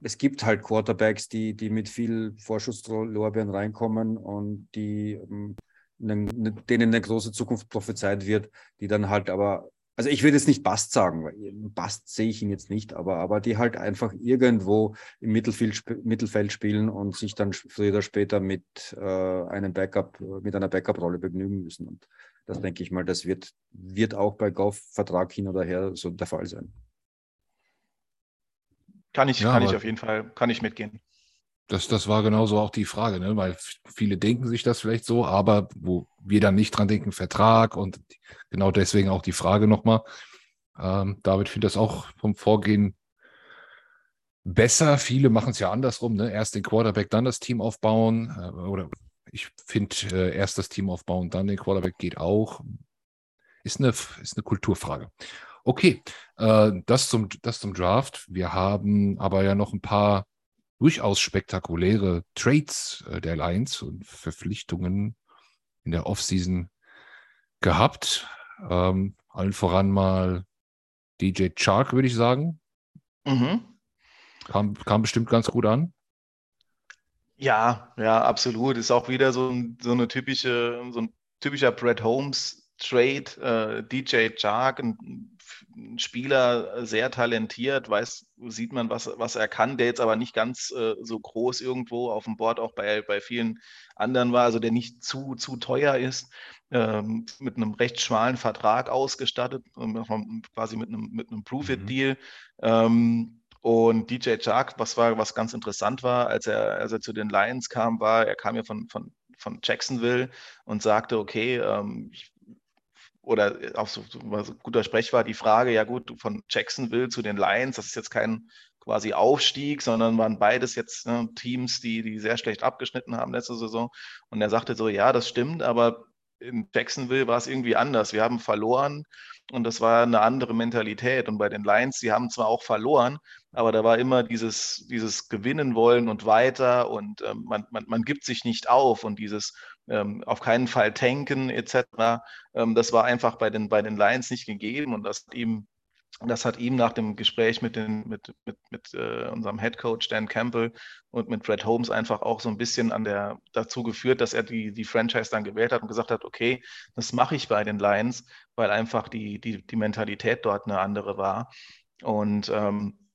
es gibt halt Quarterbacks, die, die mit viel Vorschusslorbeeren reinkommen und die ähm, denen eine große Zukunft prophezeit wird, die dann halt aber also ich würde jetzt nicht Bast sagen, weil Bast sehe ich ihn jetzt nicht, aber, aber die halt einfach irgendwo im Mittelfeld, Mittelfeld spielen und sich dann früher oder später mit äh, einem Backup, mit einer Backup-Rolle begnügen müssen. Und das denke ich mal, das wird, wird auch bei Golf-Vertrag hin oder her so der Fall sein. Kann ich, ja, kann ich auf jeden Fall, kann ich mitgehen. Das, das war genauso auch die Frage, ne? weil viele denken sich das vielleicht so, aber wo wir dann nicht dran denken, Vertrag und genau deswegen auch die Frage nochmal. Ähm, David findet das auch vom Vorgehen besser. Viele machen es ja andersrum, ne? erst den Quarterback, dann das Team aufbauen äh, oder ich finde äh, erst das Team aufbauen, dann den Quarterback geht auch. Ist eine, ist eine Kulturfrage. Okay, äh, das, zum, das zum Draft. Wir haben aber ja noch ein paar durchaus spektakuläre Trades äh, der Lions und Verpflichtungen in der Offseason gehabt. Ähm, allen voran mal DJ Chark, würde ich sagen. Mhm. Kam, kam bestimmt ganz gut an. Ja, ja, absolut. Ist auch wieder so, so eine typische, so ein typischer Brett Holmes Trade. Äh, DJ Chark, ein ein Spieler sehr talentiert, weiß, sieht man, was, was er kann, der jetzt aber nicht ganz äh, so groß irgendwo auf dem Board auch bei, bei vielen anderen war, also der nicht zu, zu teuer ist, ähm, mit einem recht schmalen Vertrag ausgestattet, quasi mit einem, mit einem Proof-It-Deal. Mhm. Ähm, und DJ Chark, was war, was ganz interessant war, als er, als er zu den Lions kam, war, er kam ja von, von, von Jacksonville und sagte, okay, ähm, ich oder auch so, so, guter Sprech war die Frage, ja gut, von Jacksonville zu den Lions, das ist jetzt kein quasi Aufstieg, sondern waren beides jetzt ne, Teams, die, die sehr schlecht abgeschnitten haben letzte Saison. Und er sagte so, ja, das stimmt, aber in Jacksonville war es irgendwie anders. Wir haben verloren und das war eine andere Mentalität. Und bei den Lions, sie haben zwar auch verloren, aber da war immer dieses, dieses Gewinnen wollen und weiter und ähm, man, man, man gibt sich nicht auf und dieses ähm, auf keinen Fall tanken etc. Ähm, das war einfach bei den, bei den Lions nicht gegeben und das hat ihm, das hat ihm nach dem Gespräch mit, den, mit, mit, mit äh, unserem Head Coach Dan Campbell und mit Fred Holmes einfach auch so ein bisschen an der, dazu geführt, dass er die, die Franchise dann gewählt hat und gesagt hat, okay, das mache ich bei den Lions, weil einfach die, die, die Mentalität dort eine andere war. Und ähm,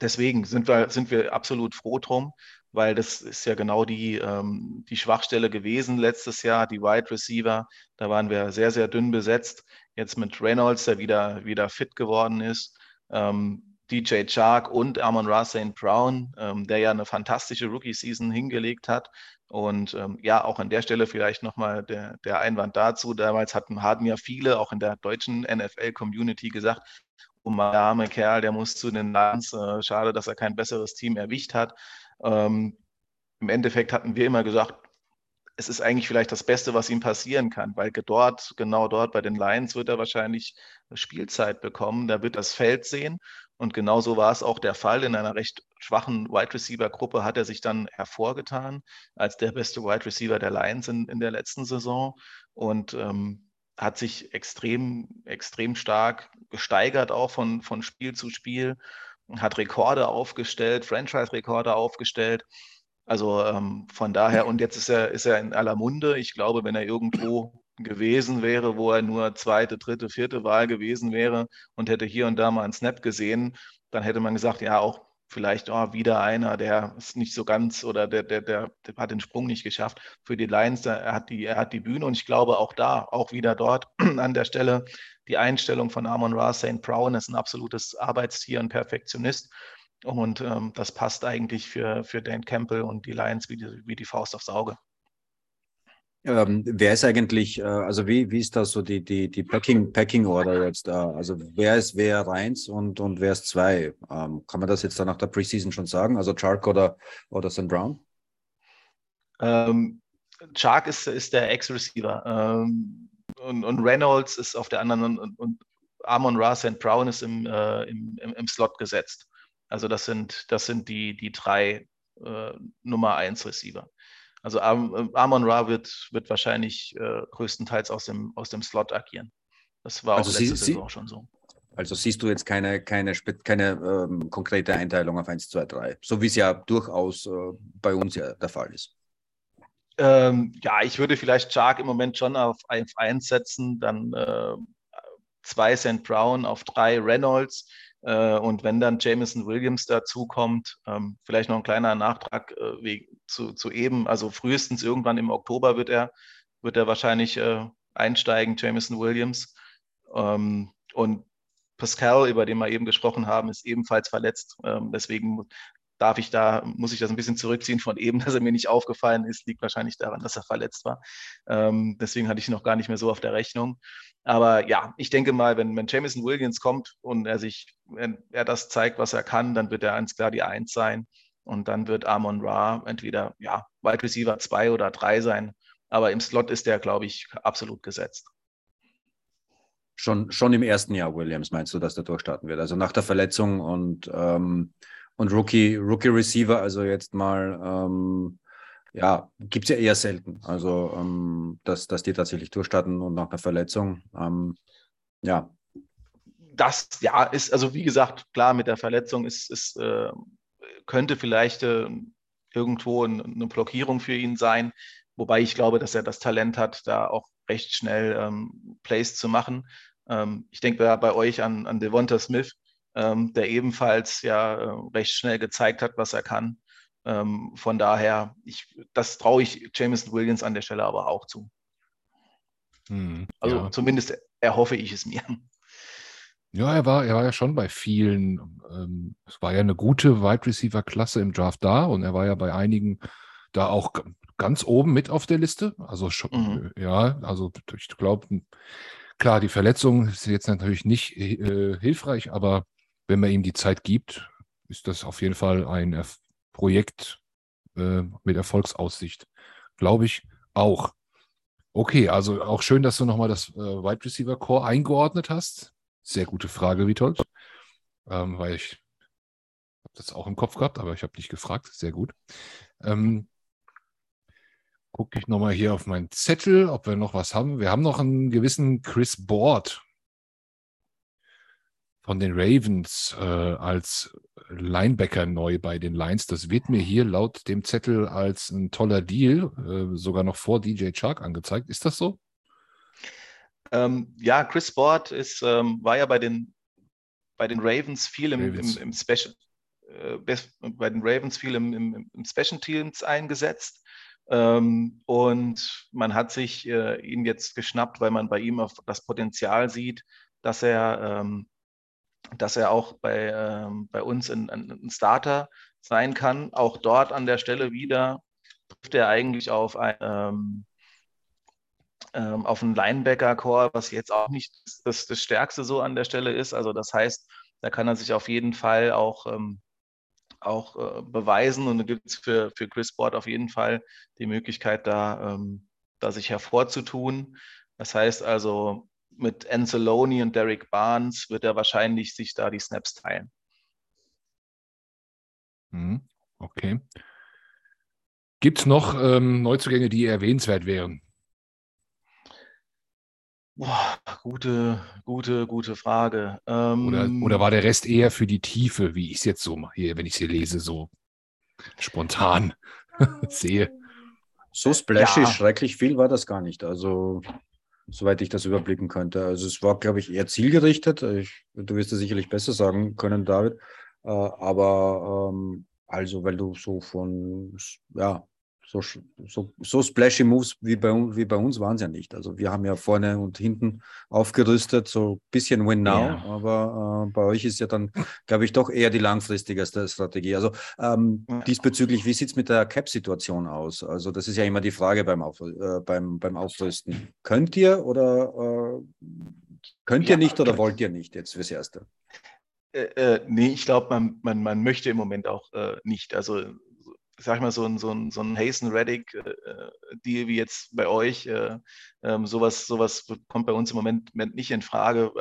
deswegen sind wir, sind wir absolut froh drum, weil das ist ja genau die, ähm, die Schwachstelle gewesen letztes Jahr, die Wide Receiver. Da waren wir sehr, sehr dünn besetzt. Jetzt mit Reynolds, der wieder, wieder fit geworden ist. Ähm, DJ Chark und Amon Ra St. Brown, ähm, der ja eine fantastische Rookie-Season hingelegt hat. Und ähm, ja, auch an der Stelle vielleicht nochmal der, der Einwand dazu. Damals hatten, hatten ja viele, auch in der deutschen NFL-Community gesagt, mein arme Kerl, der muss zu den Lions. Äh, schade, dass er kein besseres Team erwischt hat. Ähm, Im Endeffekt hatten wir immer gesagt, es ist eigentlich vielleicht das Beste, was ihm passieren kann, weil dort, genau dort bei den Lions wird er wahrscheinlich Spielzeit bekommen, da wird das Feld sehen. Und genauso war es auch der Fall. In einer recht schwachen Wide Receiver Gruppe hat er sich dann hervorgetan als der beste Wide Receiver der Lions in, in der letzten Saison und ähm, hat sich extrem, extrem stark gesteigert, auch von, von Spiel zu Spiel hat Rekorde aufgestellt, Franchise-Rekorde aufgestellt. Also ähm, von daher, und jetzt ist er, ist er in aller Munde. Ich glaube, wenn er irgendwo gewesen wäre, wo er nur zweite, dritte, vierte Wahl gewesen wäre und hätte hier und da mal einen Snap gesehen, dann hätte man gesagt, ja, auch vielleicht oh, wieder einer, der ist nicht so ganz oder der, der, der, der hat den Sprung nicht geschafft für die Lions. Er hat die, er hat die Bühne und ich glaube auch da, auch wieder dort an der Stelle, die Einstellung von Amon Ra St. Brown ist ein absolutes Arbeitstier, ein Perfektionist. Und ähm, das passt eigentlich für, für Dan Campbell und die Lions wie die, wie die Faust aufs Auge. Ähm, wer ist eigentlich, äh, also wie, wie ist das so die, die, die Packing, Packing Order jetzt da? Also wer ist wer eins und, und wer ist zwei? Ähm, kann man das jetzt dann nach der Preseason schon sagen? Also Chark oder, oder St. Brown? Ähm, Chark ist, ist der Ex-Receiver. Ähm, und, und, Reynolds ist auf der anderen und, und Amon Ra St. Brown ist im, äh, im, im, im, Slot gesetzt. Also das sind, das sind die, die drei äh, Nummer 1 Receiver. Also Amon Ra wird, wird wahrscheinlich äh, größtenteils aus dem, aus dem Slot agieren. Das war also auch letzte Sie, Saison schon so. Also siehst du jetzt keine, keine, keine ähm, konkrete Einteilung auf 1, 2, 3, so wie es ja durchaus äh, bei uns ja der Fall ist. Ähm, ja, ich würde vielleicht Shark im Moment schon auf 1 setzen, dann äh, zwei St. Brown auf drei Reynolds. Äh, und wenn dann Jameson Williams dazukommt, ähm, vielleicht noch ein kleiner Nachtrag äh, zu, zu eben, also frühestens irgendwann im Oktober wird er, wird er wahrscheinlich äh, einsteigen, Jameson Williams. Ähm, und Pascal, über den wir eben gesprochen haben, ist ebenfalls verletzt. Ähm, deswegen darf ich da, muss ich das ein bisschen zurückziehen von eben, dass er mir nicht aufgefallen ist, liegt wahrscheinlich daran, dass er verletzt war. Ähm, deswegen hatte ich ihn noch gar nicht mehr so auf der Rechnung. Aber ja, ich denke mal, wenn, wenn Jameson Williams kommt und er sich, wenn er das zeigt, was er kann, dann wird er ganz klar die Eins sein. Und dann wird Amon Ra entweder ja, Wide Receiver 2 oder 3 sein. Aber im Slot ist der, glaube ich, absolut gesetzt. Schon, schon im ersten Jahr, Williams, meinst du, dass der durchstarten wird? Also nach der Verletzung und ähm, und Rookie, Rookie Receiver, also jetzt mal, ähm, ja, gibt es ja eher selten. Also, ähm, dass, dass die tatsächlich durchstarten und nach einer Verletzung, ähm, ja. Das, ja, ist, also wie gesagt, klar, mit der Verletzung ist, ist äh, könnte vielleicht äh, irgendwo eine Blockierung für ihn sein. Wobei ich glaube, dass er das Talent hat, da auch recht schnell ähm, Plays zu machen. Ähm, ich denke da bei euch an, an Devonta Smith, ähm, der ebenfalls ja äh, recht schnell gezeigt hat, was er kann. Ähm, von daher, ich, das traue ich Jameson Williams an der Stelle aber auch zu. Hm, also ja. zumindest erhoffe ich es mir. Ja, er war, er war ja schon bei vielen. Ähm, es war ja eine gute Wide Receiver-Klasse im Draft da und er war ja bei einigen da auch ganz oben mit auf der Liste. Also schon, mhm. ja, also ich glaube, klar, die Verletzung ist jetzt natürlich nicht äh, hilfreich, aber wenn man ihm die Zeit gibt, ist das auf jeden Fall ein Erf Projekt äh, mit Erfolgsaussicht. Glaube ich auch. Okay, also auch schön, dass du nochmal das äh, Wide Receiver Core eingeordnet hast. Sehr gute Frage, Witold. Ähm, weil ich habe das auch im Kopf gehabt, aber ich habe nicht gefragt. Sehr gut. Ähm, Gucke ich nochmal hier auf meinen Zettel, ob wir noch was haben. Wir haben noch einen gewissen Chris Board von den Ravens äh, als Linebacker neu bei den Lions. Das wird mir hier laut dem Zettel als ein toller Deal, äh, sogar noch vor DJ Chark angezeigt. Ist das so? Ähm, ja, Chris Board ist, ähm, war ja bei den, bei den Ravens viel im, Ravens. im, im Special, äh, bei den Ravens viel im, im, im Special Teams eingesetzt. Ähm, und man hat sich äh, ihn jetzt geschnappt, weil man bei ihm auf das Potenzial sieht, dass er ähm, dass er auch bei, ähm, bei uns ein, ein, Starter sein kann. Auch dort an der Stelle wieder trifft er eigentlich auf ein, ähm, ähm, auf einen Linebacker-Core, was jetzt auch nicht das, das Stärkste so an der Stelle ist. Also das heißt, da kann er sich auf jeden Fall auch, ähm, auch äh, beweisen und da gibt es für, für Chris Board auf jeden Fall die Möglichkeit, da, ähm, da sich hervorzutun. Das heißt also, mit Anzalone und Derek Barnes wird er wahrscheinlich sich da die Snaps teilen. Mhm. Okay. Gibt es noch ähm, Neuzugänge, die erwähnenswert wären? Boah, gute, gute, gute Frage. Ähm, oder, oder war der Rest eher für die Tiefe, wie ich es jetzt so hier, wenn ich es hier lese, so spontan sehe? So splashy, ja. schrecklich viel war das gar nicht. Also soweit ich das überblicken könnte. Also es war, glaube ich, eher zielgerichtet. Ich, du wirst es sicherlich besser sagen können, David. Äh, aber ähm, also, weil du so von, ja, so, so, so splashy Moves wie bei, wie bei uns waren es ja nicht. Also wir haben ja vorne und hinten aufgerüstet, so ein bisschen Win Now, ja. aber äh, bei euch ist ja dann, glaube ich, doch eher die langfristige Strategie. Also ähm, ja. diesbezüglich, wie sieht es mit der Cap-Situation aus? Also das ist ja immer die Frage beim, Auf, äh, beim, beim Aufrüsten. Könnt ihr oder äh, könnt ihr nicht oder wollt ihr nicht jetzt fürs Erste? Äh, äh, nee, ich glaube, man, man, man möchte im Moment auch äh, nicht. Also sag ich mal, so ein, so ein, so ein Hasten Reddick äh, Deal wie jetzt bei euch, äh, ähm, sowas, sowas kommt bei uns im Moment nicht in Frage,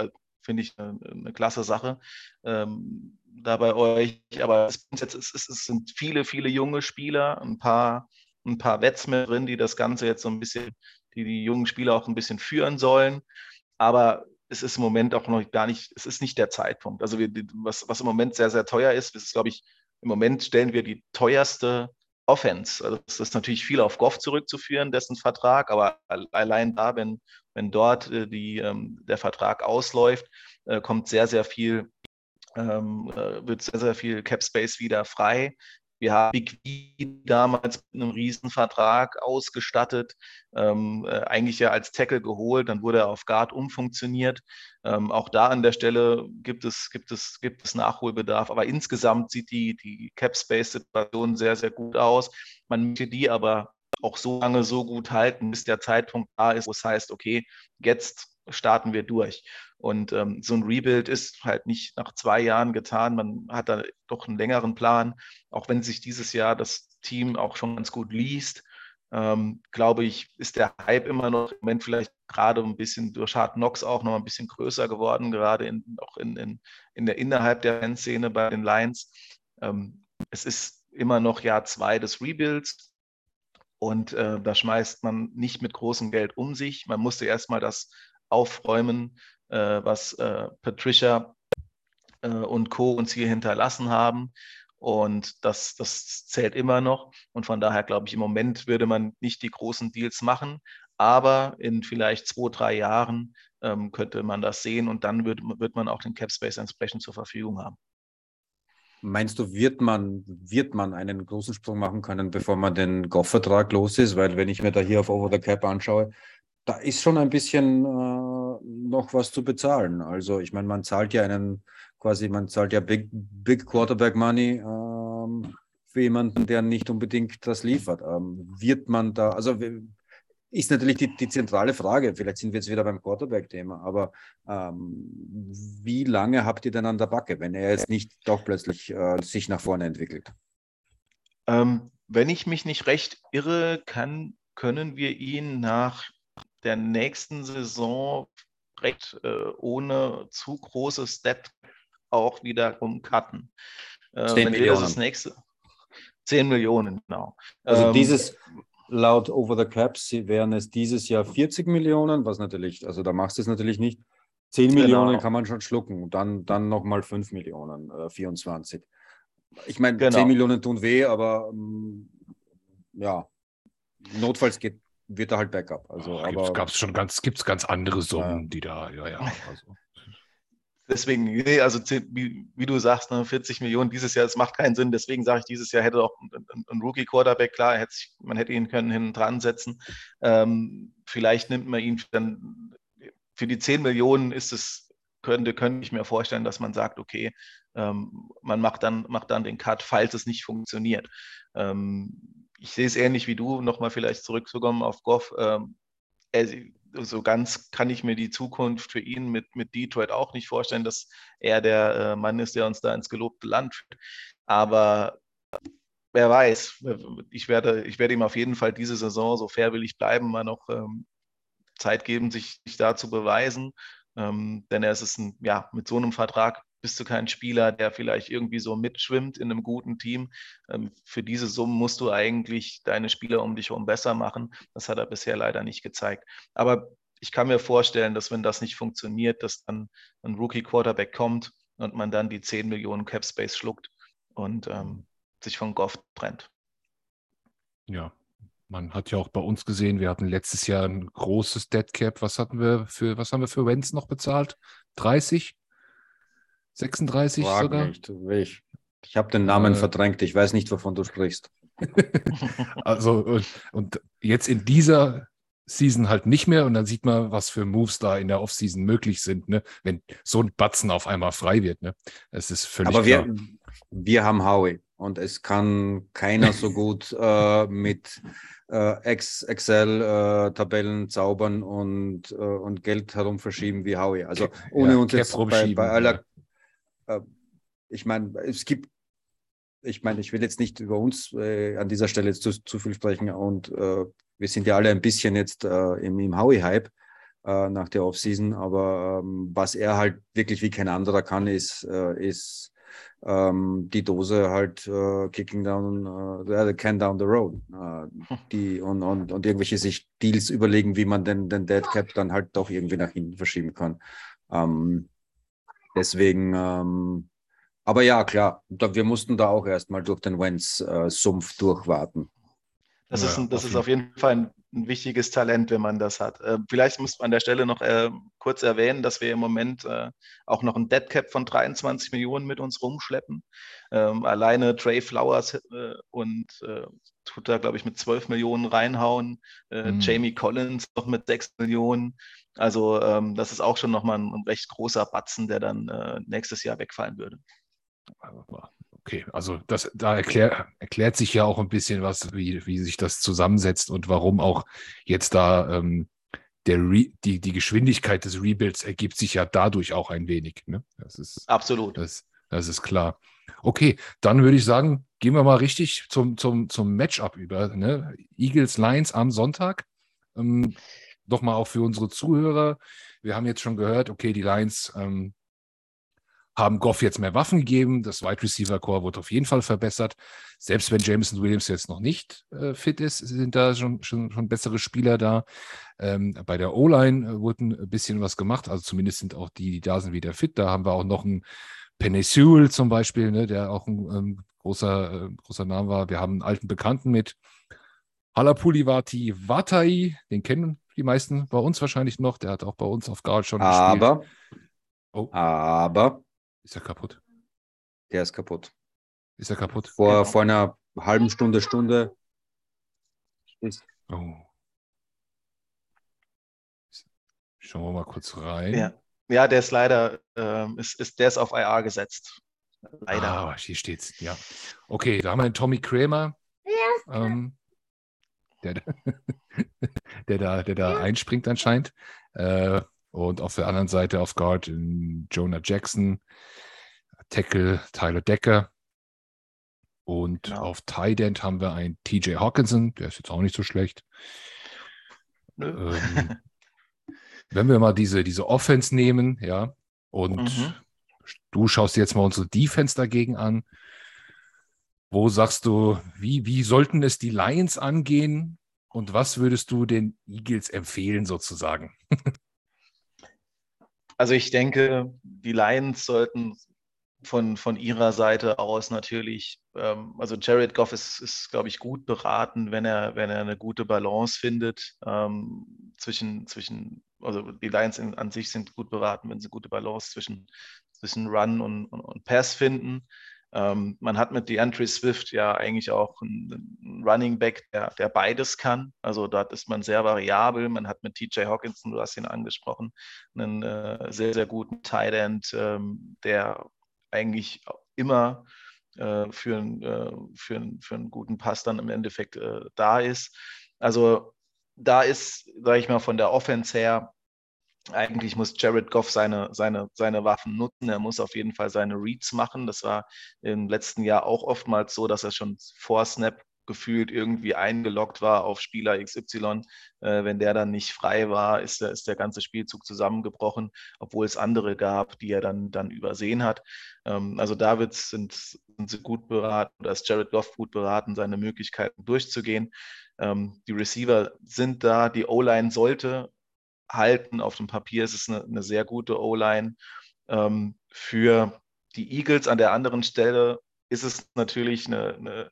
finde ich eine, eine, klasse Sache. Ähm, da bei euch, aber es, es, es, sind viele, viele junge Spieler, ein paar ein paar Wets mit drin, die das Ganze jetzt so ein bisschen, die die jungen Spieler auch ein bisschen führen sollen. Aber es ist im Moment auch noch gar nicht, es ist nicht der Zeitpunkt. Also wir, was, was im Moment sehr, sehr teuer ist, ist, glaube ich, im Moment stellen wir die teuerste Offense. Also das ist natürlich viel auf Goff zurückzuführen, dessen Vertrag, aber allein da, wenn, wenn dort äh, die, ähm, der Vertrag ausläuft, äh, kommt sehr, sehr viel, ähm, äh, wird sehr, sehr viel Cap Space wieder frei. Wir haben Big V damals mit einem Riesenvertrag ausgestattet, ähm, äh, eigentlich ja als Tackle geholt, dann wurde er auf Guard umfunktioniert. Ähm, auch da an der Stelle gibt es, gibt es, gibt es Nachholbedarf, aber insgesamt sieht die, die Cap-Space-Situation sehr, sehr gut aus. Man möchte die aber auch so lange so gut halten, bis der Zeitpunkt da ist, wo es heißt, okay, jetzt starten wir durch. Und ähm, so ein Rebuild ist halt nicht nach zwei Jahren getan. Man hat da doch einen längeren Plan. Auch wenn sich dieses Jahr das Team auch schon ganz gut liest, ähm, glaube ich, ist der Hype immer noch im Moment vielleicht gerade ein bisschen durch Hard Knocks auch noch ein bisschen größer geworden, gerade in, auch in, in, in der innerhalb der Fanszene bei den Lions. Ähm, es ist immer noch Jahr zwei des Rebuilds. Und äh, da schmeißt man nicht mit großem Geld um sich. Man musste erstmal das aufräumen, äh, was äh, Patricia äh, und Co. uns hier hinterlassen haben. Und das, das zählt immer noch. Und von daher glaube ich, im Moment würde man nicht die großen Deals machen, aber in vielleicht zwei, drei Jahren ähm, könnte man das sehen und dann wird, wird man auch den Cap Space entsprechend zur Verfügung haben. Meinst du, wird man, wird man einen großen Sprung machen können, bevor man den Goff-Vertrag los ist? Weil wenn ich mir da hier auf Over the Cap anschaue, da ist schon ein bisschen äh, noch was zu bezahlen. Also ich meine, man zahlt ja einen quasi, man zahlt ja Big, Big Quarterback Money ähm, für jemanden, der nicht unbedingt das liefert. Ähm, wird man da, also ist natürlich die, die zentrale Frage, vielleicht sind wir jetzt wieder beim Quarterback-Thema, aber ähm, wie lange habt ihr denn an der Backe, wenn er jetzt nicht doch plötzlich äh, sich nach vorne entwickelt? Ähm, wenn ich mich nicht recht irre, kann, können wir ihn nach der nächsten Saison recht äh, ohne zu großes Step auch wiederum cutten. Äh, 10 Millionen. Das nächste. 10 Millionen, genau. Also ähm, dieses, laut Over the Caps wären es dieses Jahr 40 Millionen, was natürlich, also da machst du es natürlich nicht. 10 genau. Millionen kann man schon schlucken, dann, dann nochmal 5 Millionen, äh, 24. Ich meine, genau. 10 Millionen tun weh, aber ähm, ja, notfalls geht wird da halt Backup. Also, Ach, aber gab's schon ganz, gibt es ganz andere Summen, ja. die da, ja, ja. Also. Deswegen, nee, also wie, wie, du sagst, ne, 40 Millionen dieses Jahr, das macht keinen Sinn. Deswegen sage ich, dieses Jahr hätte auch ein, ein Rookie-Quarterback, klar, hätte sich, man hätte ihn können hinten dran setzen. Ähm, vielleicht nimmt man ihn dann, für die 10 Millionen ist es, könnte, könnte ich mir vorstellen, dass man sagt, okay, ähm, man macht dann, macht dann den Cut, falls es nicht funktioniert. Ähm, ich sehe es ähnlich wie du, nochmal vielleicht zurückzukommen auf Goff. Ähm, er, so ganz kann ich mir die Zukunft für ihn mit, mit Detroit auch nicht vorstellen, dass er der äh, Mann ist, der uns da ins gelobte Land führt. Aber wer weiß, ich werde, ich werde ihm auf jeden Fall diese Saison, so fair will ich bleiben, mal noch ähm, Zeit geben, sich, sich da zu beweisen. Ähm, denn er ist ein, ja, mit so einem Vertrag bist du kein Spieler, der vielleicht irgendwie so mitschwimmt in einem guten Team. Ähm, für diese Summen musst du eigentlich deine Spieler um dich herum besser machen. Das hat er bisher leider nicht gezeigt. Aber ich kann mir vorstellen, dass wenn das nicht funktioniert, dass dann ein Rookie-Quarterback kommt und man dann die 10 Millionen Cap Space schluckt und ähm, sich von Goff trennt. Ja, man hat ja auch bei uns gesehen, wir hatten letztes Jahr ein großes Dead Cap. Was hatten wir für, was haben wir für Wenz noch bezahlt? 30? 36 Frag sogar? Nicht, ich ich habe den Namen äh, verdrängt. Ich weiß nicht, wovon du sprichst. also, und, und, jetzt in dieser Season halt nicht mehr. Und dann sieht man, was für Moves da in der Offseason möglich sind, ne? wenn so ein Batzen auf einmal frei wird. Ne? Es ist völlig Aber klar. wir, wir haben Howie und es kann keiner so gut äh, mit äh, Excel-Tabellen äh, zaubern und, äh, und Geld herum verschieben wie Howie. Also ohne ja, uns jetzt bei, bei aller äh, ich meine, es gibt, ich meine, ich will jetzt nicht über uns äh, an dieser Stelle zu, zu viel sprechen und äh, wir sind ja alle ein bisschen jetzt äh, im, im Howie-Hype äh, nach der Offseason, aber ähm, was er halt wirklich wie kein anderer kann, ist, äh, ist ähm, die Dose halt äh, kicking down, äh, can down the road. Die, und, und, und irgendwelche sich Deals überlegen, wie man den, den Dead Cap dann halt doch irgendwie nach hinten verschieben kann. Ähm, deswegen, ähm, aber ja, klar, wir mussten da auch erstmal durch den Wenz-Sumpf äh, durchwarten. Das, ja, ist, ein, das auf ist auf jeden Fall ein, ein, wichtiges Talent, wenn man das hat. Äh, vielleicht muss man an der Stelle noch äh, kurz erwähnen, dass wir im Moment äh, auch noch ein Deadcap von 23 Millionen mit uns rumschleppen. Ähm, alleine Trey Flowers äh, und äh, tut da, glaube ich, mit 12 Millionen reinhauen. Mhm. Jamie Collins noch mit 6 Millionen. Also ähm, das ist auch schon nochmal ein, ein recht großer Batzen, der dann äh, nächstes Jahr wegfallen würde. Okay, also das, da erklär, erklärt sich ja auch ein bisschen was, wie, wie sich das zusammensetzt und warum auch jetzt da ähm, der Re die, die Geschwindigkeit des Rebuilds ergibt sich ja dadurch auch ein wenig. Ne? Das ist, Absolut. Das, das ist klar. Okay, dann würde ich sagen, gehen wir mal richtig zum, zum, zum Matchup über. Ne? Eagles Lions am Sonntag. Ähm, Nochmal auch für unsere Zuhörer. Wir haben jetzt schon gehört, okay, die Lions ähm, haben Goff jetzt mehr Waffen gegeben. Das Wide Receiver Core wurde auf jeden Fall verbessert. Selbst wenn Jameson Williams jetzt noch nicht äh, fit ist, sind da schon, schon, schon bessere Spieler da. Ähm, bei der O-Line äh, wurde ein bisschen was gemacht. Also zumindest sind auch die, die da sind, wieder fit. Da haben wir auch noch einen Penny Sewell zum Beispiel, ne, der auch ein ähm, großer, äh, großer Name war. Wir haben einen alten Bekannten mit Halapulivati Vatai. Den kennen die meisten bei uns wahrscheinlich noch. Der hat auch bei uns auf Guard schon aber, gespielt. Oh. Aber ist er kaputt? Der ist kaputt. Ist er kaputt? Vor, genau. vor einer halben Stunde, Stunde. Ist. Oh. Schauen wir mal kurz rein. Ja, ja der ist leider, ähm, ist, ist, der ist auf IR gesetzt. Leider. Ah, hier steht's. Ja. Okay, da haben wir einen Tommy Kramer. Ähm, der, der, da, der da einspringt anscheinend. Äh, und auf der anderen Seite auf Guard Jonah Jackson, Tackle Tyler Decker. Und genau. auf Tight End haben wir einen TJ Hawkinson, der ist jetzt auch nicht so schlecht. Ähm, wenn wir mal diese, diese Offense nehmen, ja, und mhm. du schaust jetzt mal unsere Defense dagegen an. Wo sagst du, wie, wie sollten es die Lions angehen? Und was würdest du den Eagles empfehlen, sozusagen? Also ich denke, die Lions sollten von, von ihrer Seite aus natürlich, ähm, also Jared Goff ist, ist glaube ich, gut beraten, wenn er, wenn er eine gute Balance findet ähm, zwischen, zwischen, also die Lions in, an sich sind gut beraten, wenn sie gute Balance zwischen, zwischen Run und, und, und Pass finden. Ähm, man hat mit DeAndre Swift ja eigentlich auch einen, einen Running Back, der, der, beides kann. Also dort ist man sehr variabel. Man hat mit TJ Hawkinson, du hast ihn angesprochen, einen äh, sehr, sehr guten Tight End, ähm, der eigentlich immer äh, für, äh, für, für einen guten Pass dann im Endeffekt äh, da ist. Also da ist, sage ich mal, von der Offense her eigentlich muss Jared Goff seine, seine, seine Waffen nutzen. Er muss auf jeden Fall seine Reads machen. Das war im letzten Jahr auch oftmals so, dass er schon vor Snap gefühlt irgendwie eingeloggt war auf Spieler XY. Äh, wenn der dann nicht frei war, ist der, ist der ganze Spielzug zusammengebrochen, obwohl es andere gab, die er dann, dann übersehen hat. Ähm, also Davids sind, sind sie gut beraten, oder ist Jared Goff gut beraten, seine Möglichkeiten durchzugehen. Ähm, die Receiver sind da, die O-Line sollte halten. Auf dem Papier ist es eine, eine sehr gute O-Line. Ähm, für die Eagles an der anderen Stelle ist es natürlich eine, eine,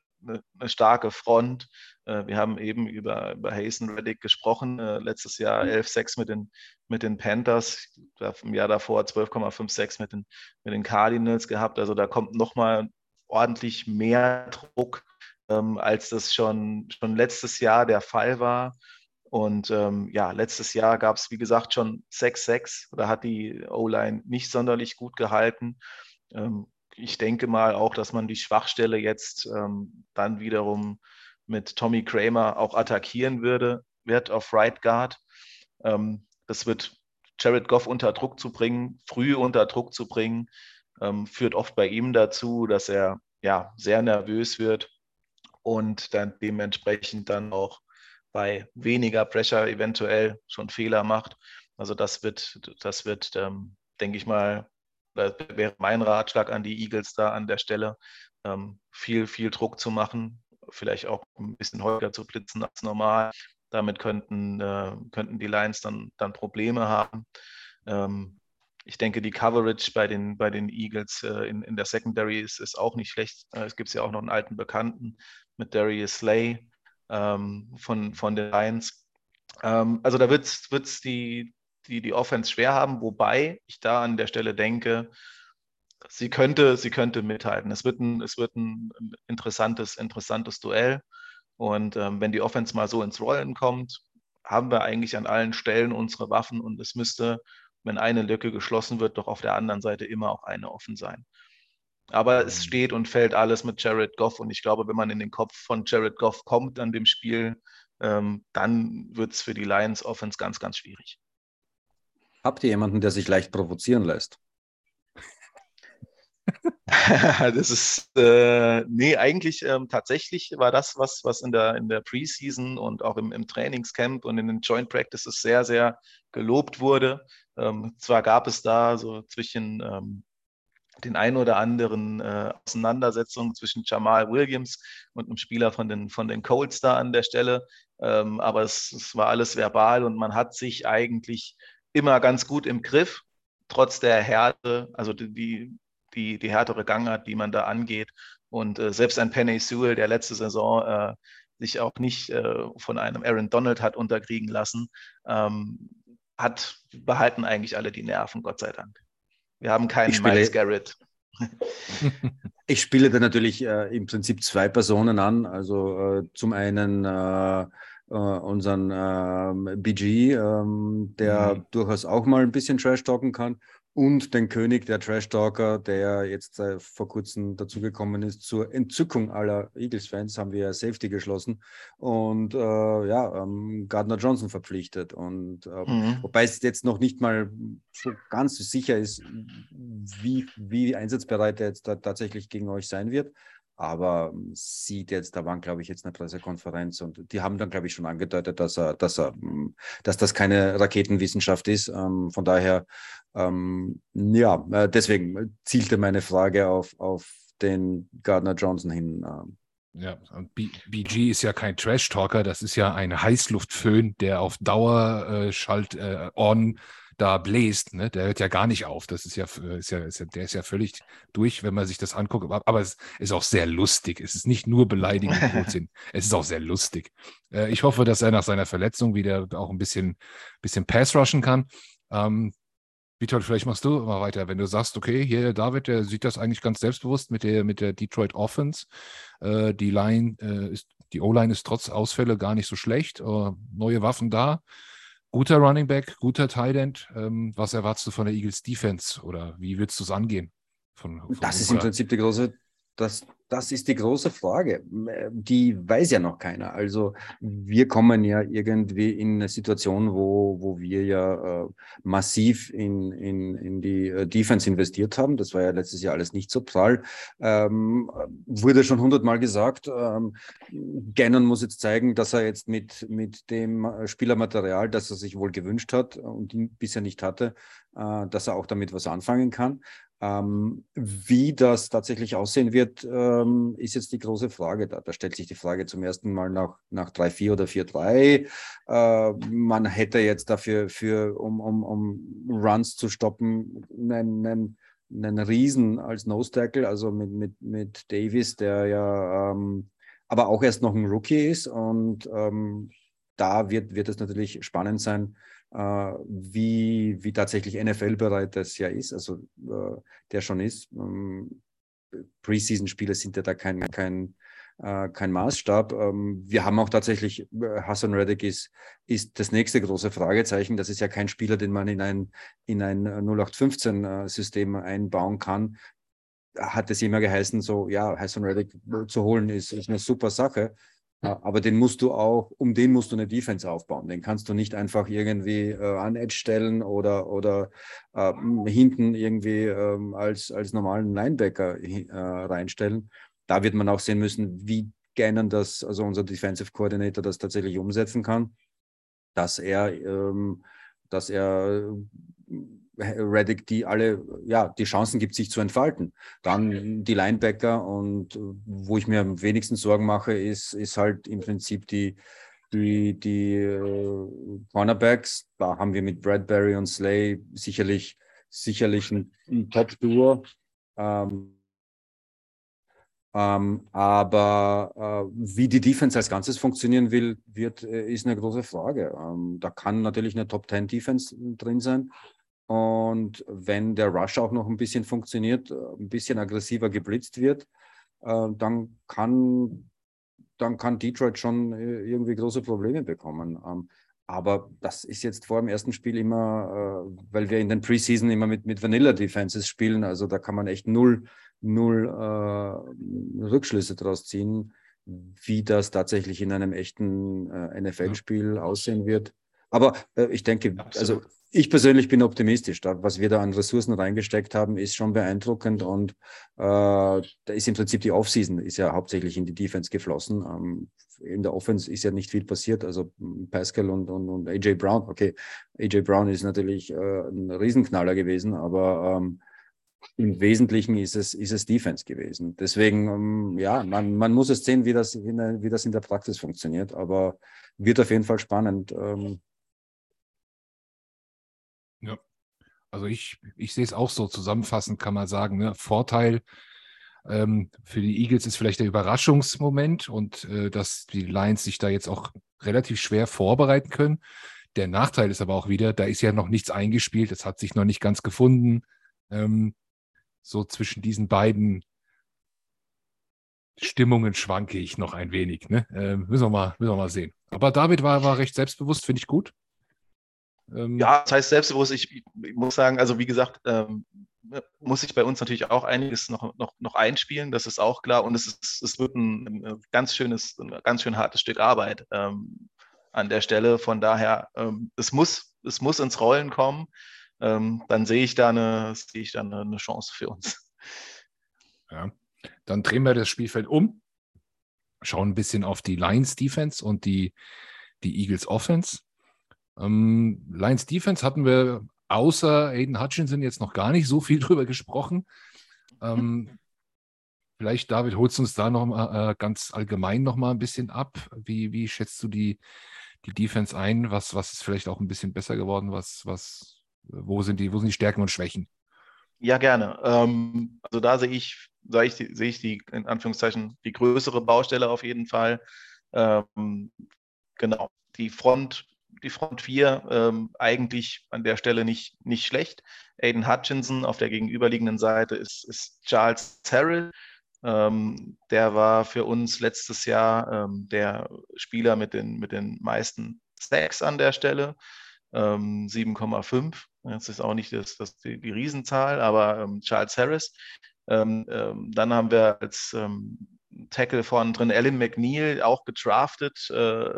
eine starke Front. Äh, wir haben eben über, über Hazen Reddick gesprochen. Äh, letztes Jahr 11-6 mit den, mit den Panthers, im Jahr davor 12,56 mit den, mit den Cardinals gehabt. Also da kommt nochmal ordentlich mehr Druck, ähm, als das schon, schon letztes Jahr der Fall war. Und ähm, ja, letztes Jahr gab es, wie gesagt, schon 6-6. Da hat die O-Line nicht sonderlich gut gehalten. Ähm, ich denke mal auch, dass man die Schwachstelle jetzt ähm, dann wiederum mit Tommy Kramer auch attackieren würde, wird auf Right Guard. Ähm, das wird Jared Goff unter Druck zu bringen, früh unter Druck zu bringen, ähm, führt oft bei ihm dazu, dass er ja sehr nervös wird und dann dementsprechend dann auch bei weniger Pressure eventuell schon Fehler macht. Also das wird, das wird, ähm, denke ich mal, das wäre mein Ratschlag an die Eagles da an der Stelle, ähm, viel, viel Druck zu machen, vielleicht auch ein bisschen häufiger zu blitzen als normal. Damit könnten, äh, könnten die Lions dann, dann Probleme haben. Ähm, ich denke, die Coverage bei den, bei den Eagles äh, in, in der Secondary ist, ist auch nicht schlecht. Äh, es gibt ja auch noch einen alten Bekannten mit Darius Slay ähm, von, von den Lions. Ähm, also da wird es die, die, die Offense schwer haben, wobei ich da an der Stelle denke, sie könnte, sie könnte mithalten. Es wird ein, es wird ein interessantes, interessantes Duell. Und ähm, wenn die Offense mal so ins Rollen kommt, haben wir eigentlich an allen Stellen unsere Waffen und es müsste, wenn eine Lücke geschlossen wird, doch auf der anderen Seite immer auch eine offen sein. Aber es mhm. steht und fällt alles mit Jared Goff und ich glaube, wenn man in den Kopf von Jared Goff kommt an dem Spiel, ähm, dann wird es für die Lions Offense ganz, ganz schwierig. Habt ihr jemanden, der sich leicht provozieren lässt? das ist, äh, nee, eigentlich ähm, tatsächlich war das, was, was in der, in der Preseason und auch im, im Trainingscamp und in den Joint Practices sehr, sehr gelobt wurde. Ähm, zwar gab es da so zwischen ähm, den ein oder anderen äh, Auseinandersetzungen zwischen Jamal Williams und einem Spieler von den, von den Colts da an der Stelle, ähm, aber es, es war alles verbal und man hat sich eigentlich immer ganz gut im Griff, trotz der Härte, also die, die, die härtere Gangart, die man da angeht. Und äh, selbst ein Penny Sewell, der letzte Saison äh, sich auch nicht äh, von einem Aaron Donald hat unterkriegen lassen, ähm, hat behalten eigentlich alle die Nerven, Gott sei Dank. Wir haben keinen spiele, Miles Garrett. ich spiele da natürlich äh, im Prinzip zwei Personen an. Also äh, zum einen äh, äh, unseren ähm, BG, ähm, der mhm. durchaus auch mal ein bisschen Trash-Talken kann. Und den König der Trash-Talker, der jetzt äh, vor kurzem dazugekommen ist, zur Entzückung aller Eagles-Fans, haben wir Safety geschlossen und äh, ja, ähm, Gardner Johnson verpflichtet. Und äh, mhm. wobei es jetzt noch nicht mal so ganz sicher ist, wie, wie einsatzbereit er jetzt da tatsächlich gegen euch sein wird. Aber ähm, sieht jetzt, da waren, glaube ich, jetzt eine Pressekonferenz und die haben dann, glaube ich, schon angedeutet, dass er, dass er, hm, dass das keine Raketenwissenschaft ist. Ähm, von daher, ähm, ja, äh, deswegen zielte meine Frage auf, auf den Gardner Johnson hin. Äh. Ja, und BG ist ja kein Trash-Talker, das ist ja ein Heißluftföhn, der auf Dauer äh, schalt äh, on da bläst, ne, der hört ja gar nicht auf. Das ist ja, ist ja, ist ja, der ist ja völlig durch, wenn man sich das anguckt. Aber es ist auch sehr lustig. Es ist nicht nur beleidigend Blödsinn. es ist auch sehr lustig. Äh, ich hoffe, dass er nach seiner Verletzung wieder auch ein bisschen, bisschen Pass rushen kann. Ähm, Vitold, vielleicht machst du mal weiter, wenn du sagst, okay, hier David, der sieht das eigentlich ganz selbstbewusst mit der, mit der Detroit Offense. Äh, die Line äh, ist, die O-Line ist trotz Ausfälle gar nicht so schlecht. Äh, neue Waffen da guter Running Back, guter Tight End. Ähm, was erwartest du von der Eagles Defense oder wie willst du es angehen? Von, von das ist im Prinzip die große, das, das ist die große Frage. Die weiß ja noch keiner. Also wir kommen ja irgendwie in eine Situation, wo, wo wir ja äh, massiv in, in, in die äh, Defense investiert haben. Das war ja letztes Jahr alles nicht so prall. Ähm, wurde schon hundertmal gesagt, ähm, Gannon muss jetzt zeigen, dass er jetzt mit, mit dem Spielermaterial, das er sich wohl gewünscht hat und bisher nicht hatte, äh, dass er auch damit was anfangen kann. Ähm, wie das tatsächlich aussehen wird, ähm, ist jetzt die große Frage. Da, da stellt sich die Frage zum ersten Mal nach, nach 3-4 oder 4-3. Äh, man hätte jetzt dafür, für, um, um, um Runs zu stoppen, einen, einen, einen Riesen als Nose Tackle, also mit, mit, mit Davis, der ja ähm, aber auch erst noch ein Rookie ist. Und ähm, da wird, wird es natürlich spannend sein, wie, wie tatsächlich NFL-bereit das ja ist, also äh, der schon ist. Ähm, Preseason-Spiele sind ja da kein, kein, äh, kein Maßstab. Ähm, wir haben auch tatsächlich, Hassan Reddick ist, ist das nächste große Fragezeichen. Das ist ja kein Spieler, den man in ein, in ein 0815-System einbauen kann. Hat es immer geheißen, so, ja, Hassan Reddick zu holen ist, ist eine super Sache. Aber den musst du auch, um den musst du eine Defense aufbauen. Den kannst du nicht einfach irgendwie äh, an Edge stellen oder, oder äh, hinten irgendwie äh, als, als normalen Linebacker äh, reinstellen. Da wird man auch sehen müssen, wie Gannon das, also unser Defensive Coordinator, das tatsächlich umsetzen kann, dass er, ähm, dass er Reddick die alle, ja, die Chancen gibt, sich zu entfalten. Dann die Linebacker und wo ich mir am wenigsten Sorgen mache, ist, ist halt im Prinzip die, die, die äh, Cornerbacks. Da haben wir mit Bradbury und Slay sicherlich, sicherlich ein, ein Top-Duo. Ähm, ähm, aber äh, wie die Defense als Ganzes funktionieren will, wird, äh, ist eine große Frage. Ähm, da kann natürlich eine Top 10 Defense drin sein. Und wenn der Rush auch noch ein bisschen funktioniert, äh, ein bisschen aggressiver geblitzt wird, äh, dann kann dann kann Detroit schon äh, irgendwie große Probleme bekommen. Ähm, aber das ist jetzt vor dem ersten Spiel immer, weil wir in den Preseason immer mit, mit Vanilla Defenses spielen. Also da kann man echt null null äh, Rückschlüsse daraus ziehen, wie das tatsächlich in einem echten äh, NFL-Spiel aussehen wird. Aber äh, ich denke, Absolut. also ich persönlich bin optimistisch. Was wir da an Ressourcen reingesteckt haben, ist schon beeindruckend und äh, da ist im Prinzip die Offseason ist ja hauptsächlich in die Defense geflossen. Ähm, in der Offense ist ja nicht viel passiert. Also Pascal und, und, und AJ Brown. Okay, AJ Brown ist natürlich äh, ein Riesenknaller gewesen, aber ähm, im Wesentlichen ist es, ist es Defense gewesen. Deswegen, ähm, ja, man, man muss es sehen, wie das, in, wie das in der Praxis funktioniert, aber wird auf jeden Fall spannend. Ähm. Also ich, ich sehe es auch so zusammenfassend, kann man sagen. Ne? Vorteil ähm, für die Eagles ist vielleicht der Überraschungsmoment und äh, dass die Lions sich da jetzt auch relativ schwer vorbereiten können. Der Nachteil ist aber auch wieder, da ist ja noch nichts eingespielt, es hat sich noch nicht ganz gefunden. Ähm, so zwischen diesen beiden Stimmungen schwanke ich noch ein wenig. Ne? Äh, müssen, wir mal, müssen wir mal sehen. Aber David war, war recht selbstbewusst, finde ich gut. Ähm, ja, das heißt selbstbewusst, ich, ich muss sagen, also wie gesagt, ähm, muss sich bei uns natürlich auch einiges noch, noch, noch einspielen, das ist auch klar. Und es, ist, es wird ein, ein ganz schönes, ein ganz schön hartes Stück Arbeit ähm, an der Stelle. Von daher, ähm, es, muss, es muss ins Rollen kommen ähm, dann sehe ich da, eine, sehe ich da eine, eine Chance für uns. Ja, dann drehen wir das Spielfeld um, schauen ein bisschen auf die Lions Defense und die, die Eagles Offense. Ähm, Lions Defense hatten wir außer Aiden Hutchinson jetzt noch gar nicht so viel drüber gesprochen. Ähm, vielleicht, David, holst du uns da noch mal, äh, ganz allgemein noch mal ein bisschen ab. Wie, wie schätzt du die, die Defense ein? Was, was ist vielleicht auch ein bisschen besser geworden? Was, was wo sind die, wo sind die Stärken und Schwächen? Ja, gerne. Ähm, also da sehe ich, sehe ich, sehe ich die, in Anführungszeichen, die größere Baustelle auf jeden Fall. Ähm, genau, die Front, die Front 4 ähm, eigentlich an der Stelle nicht, nicht schlecht. Aiden Hutchinson auf der gegenüberliegenden Seite ist, ist Charles Terrell. Ähm, der war für uns letztes Jahr ähm, der Spieler mit den, mit den meisten Stacks an der Stelle. 7,5. Ähm, das ist auch nicht das, das die, die Riesenzahl, aber ähm, Charles Harris. Ähm, dann haben wir als Tackle vorne drin Alan McNeil, auch gedraftet äh,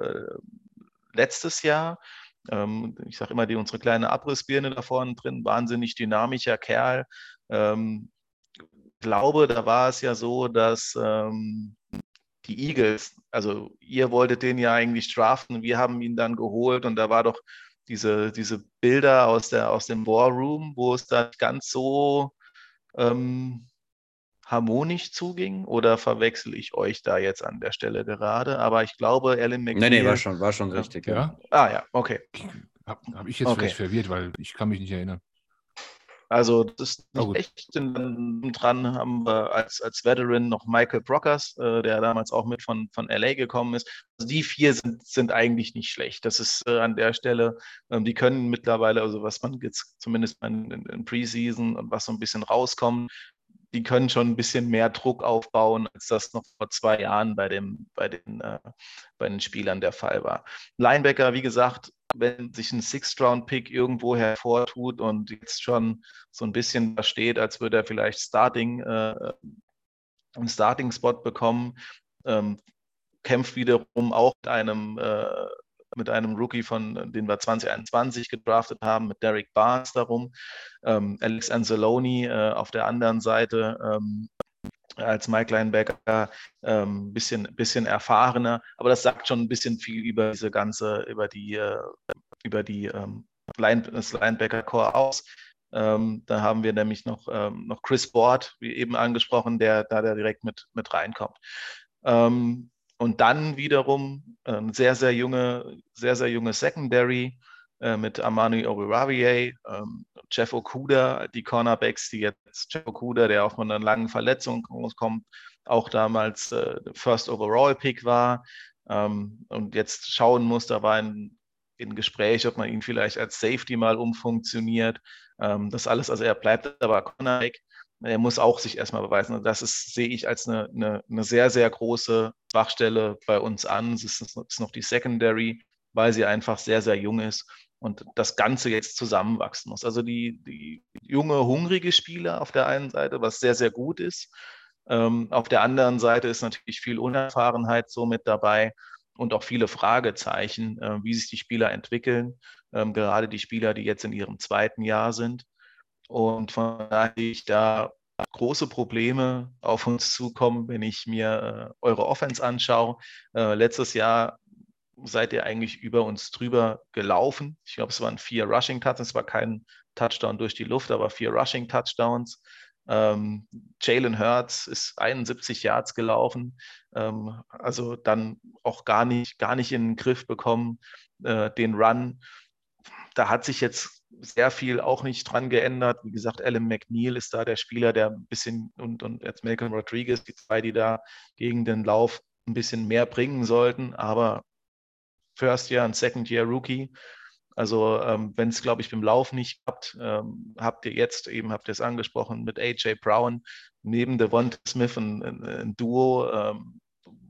letztes Jahr. Ähm, ich sage immer, die unsere kleine Abrissbirne da vorne drin, wahnsinnig dynamischer Kerl. Ich glaube, da war es ja so, dass die Eagles, also ihr wolltet den ja eigentlich draften, wir haben ihn dann geholt und da war doch diese, diese Bilder aus, der, aus dem War Room, wo es da ganz so ähm, harmonisch zuging? Oder verwechsel ich euch da jetzt an der Stelle gerade? Aber ich glaube, Alan McNeil... Nee, nee, war schon, war schon richtig. Ja. ja. Ah ja, okay. Habe hab ich jetzt okay. vielleicht verwirrt, weil ich kann mich nicht erinnern. Also das ist nicht oh, echt. Dran haben wir als, als Veteran noch Michael Brockers, äh, der damals auch mit von, von LA gekommen ist. Also die vier sind, sind eigentlich nicht schlecht. Das ist äh, an der Stelle, ähm, die können mittlerweile, also was man jetzt zumindest in, in, in Preseason und was so ein bisschen rauskommt, die können schon ein bisschen mehr Druck aufbauen, als das noch vor zwei Jahren bei, dem, bei, den, äh, bei den Spielern der Fall war. Linebacker, wie gesagt, wenn sich ein Sixth-Round-Pick irgendwo hervortut und jetzt schon so ein bisschen da steht, als würde er vielleicht Starting, äh, einen Starting-Spot bekommen, ähm, kämpft wiederum auch mit einem, äh, mit einem Rookie, von den wir 2021 gedraftet haben, mit Derek Barnes darum. Ähm, Alex Anzalone äh, auf der anderen Seite ähm, als Mike Linebacker ähm, bisschen, bisschen erfahrener, aber das sagt schon ein bisschen viel über diese ganze, über die, äh, über die ähm, Line, das Linebacker-Core aus. Ähm, da haben wir nämlich noch, ähm, noch Chris Board, wie eben angesprochen, der da der direkt mit, mit reinkommt. Ähm, und dann wiederum ein sehr, sehr junge, sehr, sehr junge Secondary äh, mit Amani Obiravier, ähm, Jeff Okuda, die Cornerbacks, die jetzt Jeff Okuda, der auch von einer langen Verletzung kommt, auch damals äh, First Overall Pick war ähm, und jetzt schauen muss, da war ein in Gespräch, ob man ihn vielleicht als Safety mal umfunktioniert. Ähm, das alles, also er bleibt aber Cornerback. Er muss auch sich erstmal beweisen. Und das ist, sehe ich als eine, eine, eine sehr, sehr große Schwachstelle bei uns an. Es ist, ist noch die Secondary, weil sie einfach sehr, sehr jung ist und das Ganze jetzt zusammenwachsen muss. Also die, die junge, hungrige Spieler auf der einen Seite, was sehr, sehr gut ist. Ähm, auf der anderen Seite ist natürlich viel Unerfahrenheit so mit dabei und auch viele Fragezeichen, äh, wie sich die Spieler entwickeln, ähm, gerade die Spieler, die jetzt in ihrem zweiten Jahr sind. Und von daher ich da große Probleme auf uns zukommen, wenn ich mir äh, eure Offense anschaue. Äh, letztes Jahr seid ihr eigentlich über uns drüber gelaufen. Ich glaube, es waren vier Rushing Touchdowns, es war kein Touchdown durch die Luft, aber vier Rushing Touchdowns. Ähm, Jalen Hurts ist 71 Yards gelaufen, ähm, also dann auch gar nicht, gar nicht in den Griff bekommen, äh, den Run. Da hat sich jetzt sehr viel auch nicht dran geändert. Wie gesagt, Alan McNeil ist da der Spieler, der ein bisschen und, und jetzt Malcolm Rodriguez, die zwei, die da gegen den Lauf ein bisschen mehr bringen sollten, aber First Year und Second Year Rookie. Also ähm, wenn es, glaube ich, beim Lauf nicht habt, ähm, habt ihr jetzt eben, habt ihr es angesprochen, mit AJ Brown neben Devonta Smith ein, ein, ein Duo, ähm,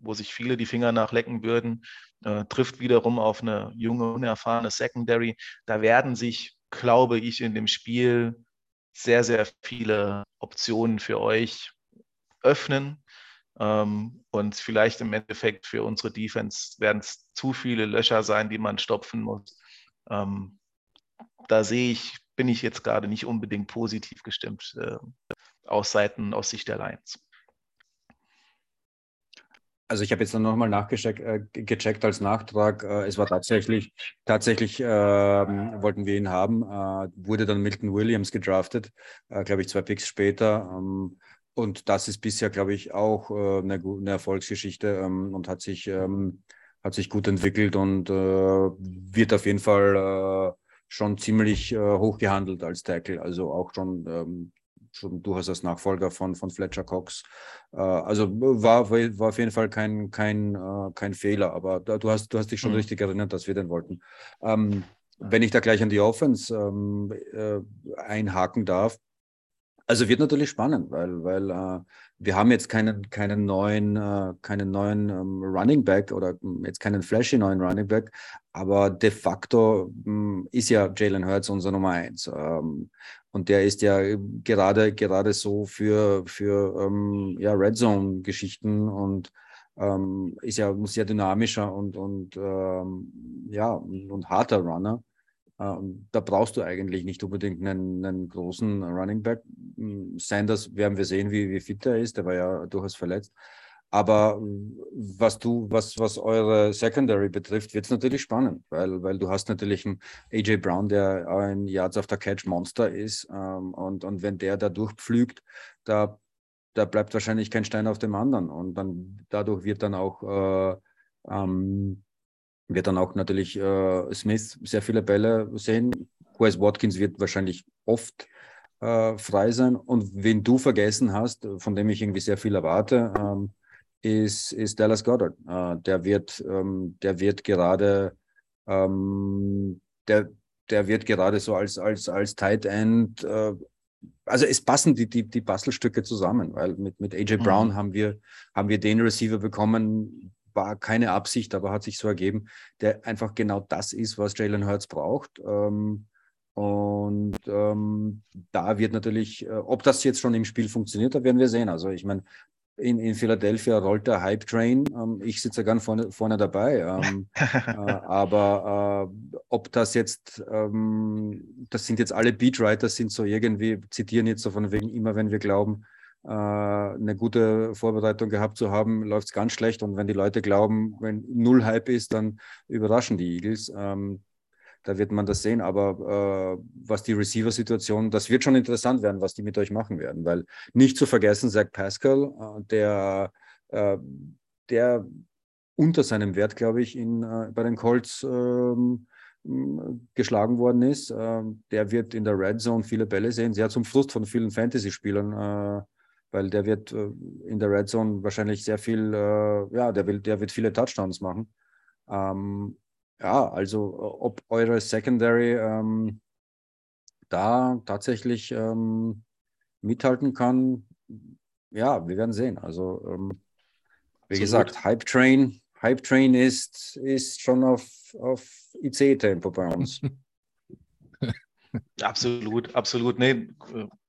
wo sich viele die Finger nachlecken würden, äh, trifft wiederum auf eine junge, unerfahrene Secondary. Da werden sich, glaube ich, in dem Spiel sehr, sehr viele Optionen für euch öffnen. Ähm, und vielleicht im Endeffekt für unsere Defense werden es zu viele Löcher sein, die man stopfen muss. Ähm, da sehe ich, bin ich jetzt gerade nicht unbedingt positiv gestimmt äh, aus Seiten, aus Sicht der Lions. Also ich habe jetzt nochmal nachgecheckt äh, gecheckt als Nachtrag. Äh, es war tatsächlich, tatsächlich äh, wollten wir ihn haben, äh, wurde dann Milton Williams gedraftet, äh, glaube ich, zwei Picks später. Ähm, und das ist bisher, glaube ich, auch äh, eine, eine, Erfolgsgeschichte ähm, und hat sich ähm, hat sich gut entwickelt und wird auf jeden Fall schon ziemlich hoch gehandelt als Tackle. Also auch schon, ähm, schon durchaus als Nachfolger von, von Fletcher Cox. Äh, also war, war auf jeden Fall kein, kein, äh, kein Fehler, aber du, hast, du hast dich schon mhm. richtig erinnert, dass wir den wollten. Ähm, wenn ich da gleich an die Offense ähm, äh, einhaken darf, also wird natürlich spannend, weil, weil äh, wir haben jetzt keinen, keinen neuen, äh, keinen neuen ähm, Running Back oder hm, jetzt keinen flashy neuen Running Back, aber de facto ähm, ist ja Jalen Hurts unser Nummer eins. Ähm, und der ist ja gerade, gerade so für, für ähm, ja, Red Zone-Geschichten und ähm, ist ja sehr dynamischer und, und ähm, ja, und harter Runner. Ähm, da brauchst du eigentlich nicht unbedingt einen, einen, großen Running Back. Sanders werden wir sehen, wie, wie fit er ist. Der war ja durchaus verletzt. Aber was du, was, was eure Secondary betrifft, wird es natürlich spannend, weil, weil du hast natürlich einen AJ Brown, der ein Yards after Catch Monster ist. Ähm, und, und wenn der da durchpflügt, da, da bleibt wahrscheinlich kein Stein auf dem anderen. Und dann dadurch wird dann auch äh, ähm, wird dann auch natürlich äh, Smith sehr viele Bälle sehen. Quest Watkins wird wahrscheinlich oft äh, frei sein. Und wen du vergessen hast, von dem ich irgendwie sehr viel erwarte, ähm, ist, ist Dallas Goddard. Äh, der wird, ähm, der wird gerade, ähm, der, der wird gerade so als, als, als Tight End, äh, also es passen die, die, die Bastelstücke zusammen, weil mit, mit AJ Brown mhm. haben wir, haben wir den Receiver bekommen, war keine Absicht, aber hat sich so ergeben, der einfach genau das ist, was Jalen Hurts braucht. Ähm, und ähm, da wird natürlich, äh, ob das jetzt schon im Spiel funktioniert, da werden wir sehen. Also ich meine, in, in Philadelphia rollt der Hype Train. Ähm, ich sitze gern vorne, vorne dabei. Ähm, äh, aber äh, ob das jetzt, ähm, das sind jetzt alle Beatwriter, sind so irgendwie, zitieren jetzt so von wegen immer, wenn wir glauben, eine gute Vorbereitung gehabt zu haben, läuft es ganz schlecht. Und wenn die Leute glauben, wenn null Hype ist, dann überraschen die Eagles. Ähm, da wird man das sehen. Aber äh, was die Receiver-Situation, das wird schon interessant werden, was die mit euch machen werden, weil nicht zu vergessen, Zach Pascal, äh, der, äh, der unter seinem Wert, glaube ich, in, äh, bei den Colts ähm, geschlagen worden ist, ähm, der wird in der Red Zone viele Bälle sehen, sehr zum Frust von vielen Fantasy-Spielern, äh, weil der wird äh, in der Red Zone wahrscheinlich sehr viel, ja, der, will, der wird viele Touchdowns machen. Ähm, ja, also ob eure Secondary ähm, da tatsächlich ähm, mithalten kann, ja, wir werden sehen. Also ähm, wie Absolut. gesagt, Hype Train, Hype Train ist, ist schon auf, auf IC-Tempo bei uns. absolut, absolut. Nee,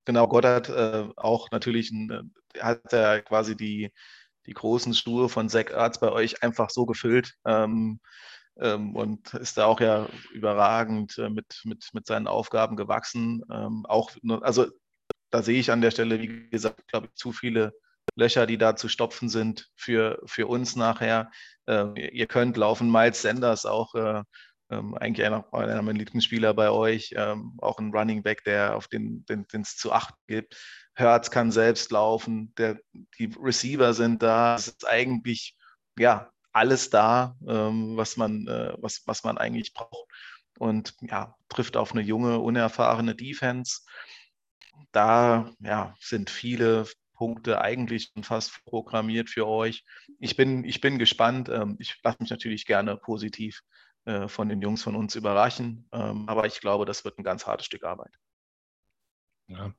genau, Goddard äh, auch natürlich ein, äh, hat er quasi die, die großen Schuhe von Zach Arts bei euch einfach so gefüllt. Ähm, ähm, und ist da auch ja überragend äh, mit, mit, mit seinen Aufgaben gewachsen. Ähm, auch, also da sehe ich an der Stelle, wie gesagt, glaube ich, zu viele Löcher, die da zu stopfen sind für, für uns nachher. Ähm, ihr könnt laufen. Miles Sanders auch äh, ähm, eigentlich einer, einer meiner Lieblingsspieler bei euch, ähm, auch ein Running Back, der auf den es zu acht gibt. Hertz kann selbst laufen, der, die Receiver sind da. Es ist eigentlich ja alles da, ähm, was, man, äh, was, was man eigentlich braucht. Und ja, trifft auf eine junge, unerfahrene Defense. Da ja, sind viele Punkte eigentlich fast programmiert für euch. Ich bin, ich bin gespannt. Ähm, ich lasse mich natürlich gerne positiv äh, von den Jungs von uns überraschen. Ähm, aber ich glaube, das wird ein ganz hartes Stück Arbeit. Ja,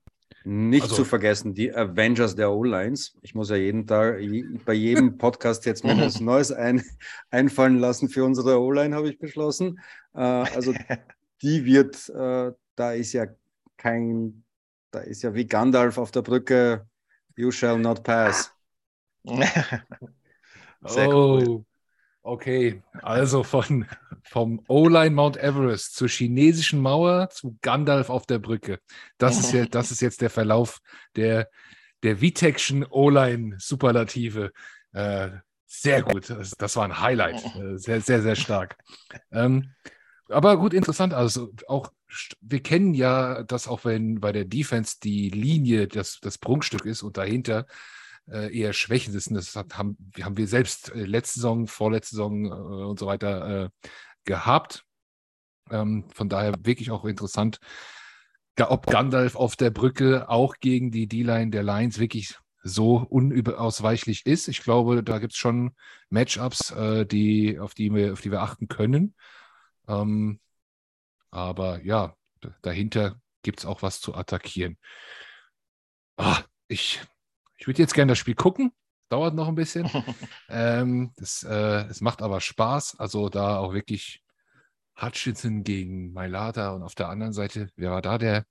nicht also, zu vergessen, die Avengers der O-Lines. Ich muss ja jeden Tag, bei jedem Podcast jetzt mir was Neues ein, einfallen lassen für unsere O-Line, habe ich beschlossen. Äh, also die wird, äh, da ist ja kein, da ist ja wie Gandalf auf der Brücke, you shall not pass. Sehr oh, cool. Okay, also von, vom O-Line Mount Everest zur chinesischen Mauer zu Gandalf auf der Brücke. Das ist, ja, das ist jetzt der Verlauf der, der Vitekschen O-Line-Superlative. Äh, sehr gut, das, das, war ein Highlight. Äh, sehr, sehr, sehr stark. Ähm, aber gut, interessant. Also auch, wir kennen ja, dass auch wenn bei der Defense die Linie das, das Prunkstück ist und dahinter eher Schwächen sind. Das hat, haben, haben wir selbst äh, letzte Saison, vorletzte Saison äh, und so weiter äh, gehabt. Ähm, von daher wirklich auch interessant, ob Gandalf auf der Brücke auch gegen die D-Line der Lions wirklich so unausweichlich ist. Ich glaube, da gibt es schon Matchups, äh, die, auf, die wir, auf die wir achten können. Ähm, aber ja, dahinter gibt es auch was zu attackieren. Ah, ich ich würde jetzt gerne das Spiel gucken. Dauert noch ein bisschen. ähm, das, äh, es macht aber Spaß. Also da auch wirklich Hutchinson gegen Mailata und auf der anderen Seite, wer war da der,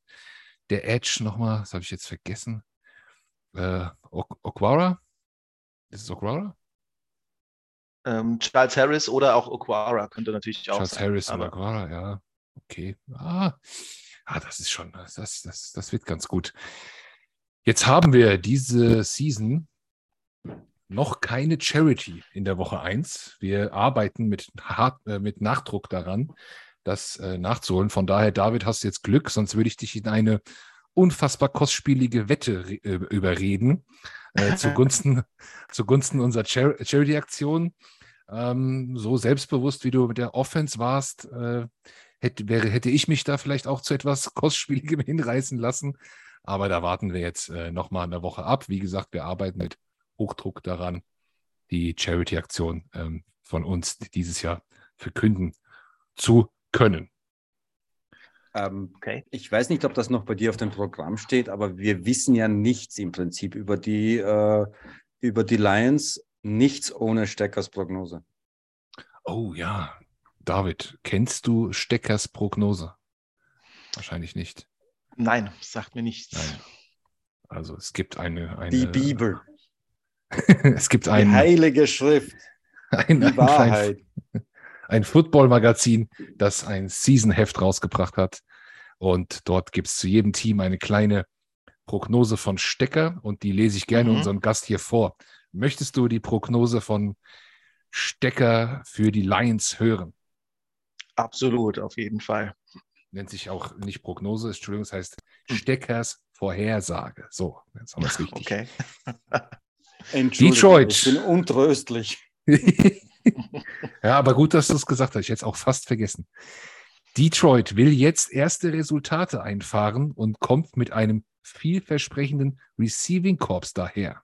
der Edge nochmal? Das habe ich jetzt vergessen. Äh, Okwara? Ist es Okwara? Ähm, Charles Harris oder auch Okwara könnte natürlich auch Charles sein. Harris oder Okwara, ja. Okay. Ah, ah das ist schon, das, das, das wird ganz gut. Jetzt haben wir diese Season noch keine Charity in der Woche 1. Wir arbeiten mit, hart, äh, mit Nachdruck daran, das äh, nachzuholen. Von daher, David, hast du jetzt Glück, sonst würde ich dich in eine unfassbar kostspielige Wette äh, überreden äh, zugunsten, zugunsten unserer Char Charity-Aktion. Ähm, so selbstbewusst, wie du mit der Offense warst, äh, hätte, wäre, hätte ich mich da vielleicht auch zu etwas Kostspieligem hinreißen lassen. Aber da warten wir jetzt äh, nochmal eine Woche ab. Wie gesagt, wir arbeiten mit Hochdruck daran, die Charity-Aktion ähm, von uns dieses Jahr verkünden zu können. Ähm, okay. Ich weiß nicht, ob das noch bei dir auf dem Programm steht, aber wir wissen ja nichts im Prinzip über die, äh, über die Lions, nichts ohne Steckers Prognose. Oh ja, David, kennst du Steckers Prognose? Wahrscheinlich nicht. Nein, sagt mir nichts. Nein. Also es gibt eine, eine Die Bibel. es gibt ein, Die heilige Schrift. Ein, Die Wahrheit. Ein, ein Football-Magazin, das ein Season-Heft rausgebracht hat. Und dort gibt es zu jedem Team eine kleine Prognose von Stecker und die lese ich gerne mhm. unserem Gast hier vor. Möchtest du die Prognose von Stecker für die Lions hören? Absolut, auf jeden Fall. Nennt sich auch nicht Prognose, Entschuldigung, das heißt Steckers Vorhersage. So, jetzt haben wir es richtig. Okay. Detroit. Ich bin untröstlich. ja, aber gut, dass du es gesagt hast. Ich hätte es auch fast vergessen. Detroit will jetzt erste Resultate einfahren und kommt mit einem vielversprechenden Receiving Corps daher.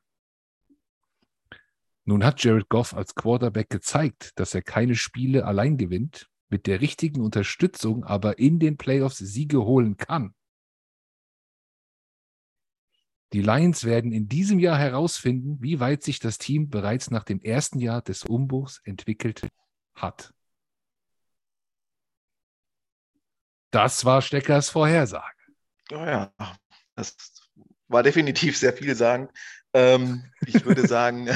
Nun hat Jared Goff als Quarterback gezeigt, dass er keine Spiele allein gewinnt, mit der richtigen Unterstützung aber in den Playoffs Siege holen kann. Die Lions werden in diesem Jahr herausfinden, wie weit sich das Team bereits nach dem ersten Jahr des Umbruchs entwickelt hat. Das war Steckers Vorhersage. Oh ja, das war definitiv sehr viel sagen. Ähm, ich würde sagen,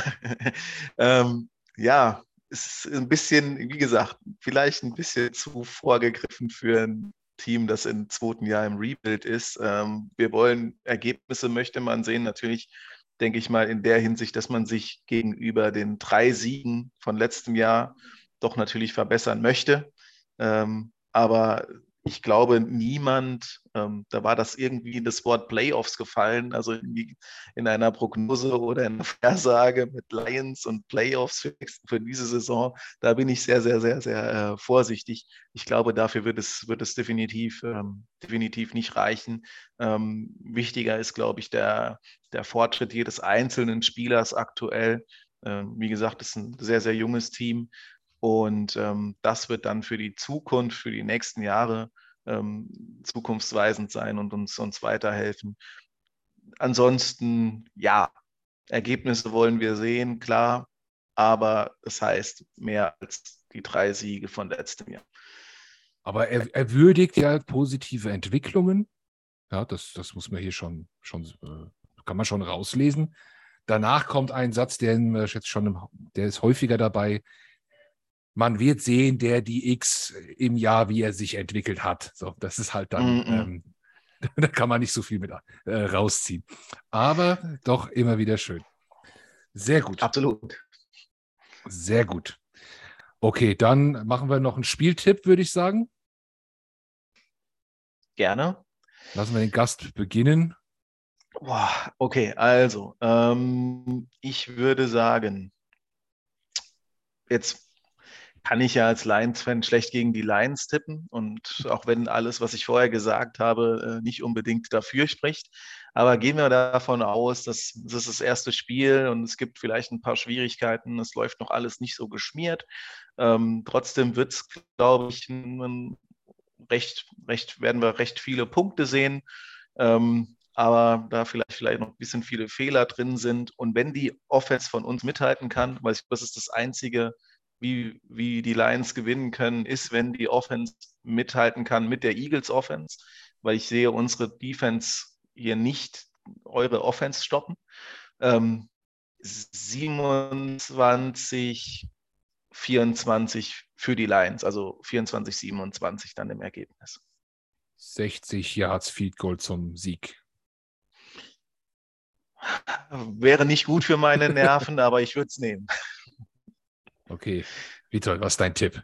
ähm, ja, ist ein bisschen, wie gesagt, vielleicht ein bisschen zu vorgegriffen für ein Team, das im zweiten Jahr im Rebuild ist. Ähm, wir wollen Ergebnisse, möchte man sehen. Natürlich denke ich mal in der Hinsicht, dass man sich gegenüber den drei Siegen von letztem Jahr doch natürlich verbessern möchte. Ähm, aber ich glaube, niemand, ähm, da war das irgendwie das Wort Playoffs gefallen, also in einer Prognose oder in einer Versage mit Lions und Playoffs für, für diese Saison, da bin ich sehr, sehr, sehr, sehr äh, vorsichtig. Ich glaube, dafür wird es, wird es definitiv, ähm, definitiv nicht reichen. Ähm, wichtiger ist, glaube ich, der, der Fortschritt jedes einzelnen Spielers aktuell. Ähm, wie gesagt, es ist ein sehr, sehr junges Team. Und ähm, das wird dann für die Zukunft, für die nächsten Jahre ähm, zukunftsweisend sein und uns, uns weiterhelfen. Ansonsten, ja, Ergebnisse wollen wir sehen, klar, aber es heißt mehr als die drei Siege von letztem Jahr. Aber er, er würdigt ja positive Entwicklungen. Ja, das, das muss man hier schon, schon äh, kann man schon rauslesen. Danach kommt ein Satz, der jetzt schon, der ist häufiger dabei man wird sehen, der die X im Jahr, wie er sich entwickelt hat. So, das ist halt dann, mm -mm. Ähm, da kann man nicht so viel mit äh, rausziehen. Aber doch immer wieder schön. Sehr gut. Absolut. Sehr gut. Okay, dann machen wir noch einen Spieltipp, würde ich sagen. Gerne. Lassen wir den Gast beginnen. Okay, also ähm, ich würde sagen, jetzt kann ich ja als Lions-Fan schlecht gegen die Lions tippen. Und auch wenn alles, was ich vorher gesagt habe, äh, nicht unbedingt dafür spricht. Aber gehen wir davon aus, dass das ist das erste Spiel und es gibt vielleicht ein paar Schwierigkeiten. Es läuft noch alles nicht so geschmiert. Ähm, trotzdem wird es, glaube ich, recht, recht, werden wir recht viele Punkte sehen. Ähm, aber da vielleicht, vielleicht noch ein bisschen viele Fehler drin sind. Und wenn die Offense von uns mithalten kann, weil ich, das ist das einzige wie, wie die Lions gewinnen können, ist, wenn die Offense mithalten kann mit der Eagles Offense, weil ich sehe unsere Defense hier nicht eure Offense stoppen. Ähm, 27, 24 für die Lions, also 24, 27 dann im Ergebnis. 60 Yards Field Goal zum Sieg. Wäre nicht gut für meine Nerven, aber ich würde es nehmen. Okay. Vitor, was ist dein Tipp?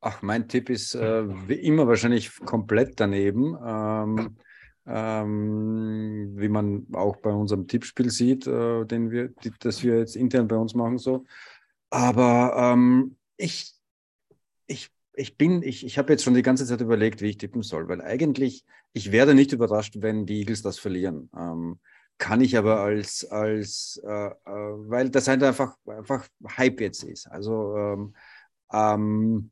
Ach, mein Tipp ist äh, wie immer wahrscheinlich komplett daneben. Ähm, ähm, wie man auch bei unserem Tippspiel sieht, äh, den wir, die, das wir jetzt intern bei uns machen so. Aber ähm, ich, ich, ich bin, ich, ich habe jetzt schon die ganze Zeit überlegt, wie ich tippen soll, weil eigentlich, ich werde nicht überrascht, wenn die Eagles das verlieren. Ähm, kann ich aber als, als äh, äh, weil das halt einfach, einfach Hype jetzt ist. Also ähm, ähm,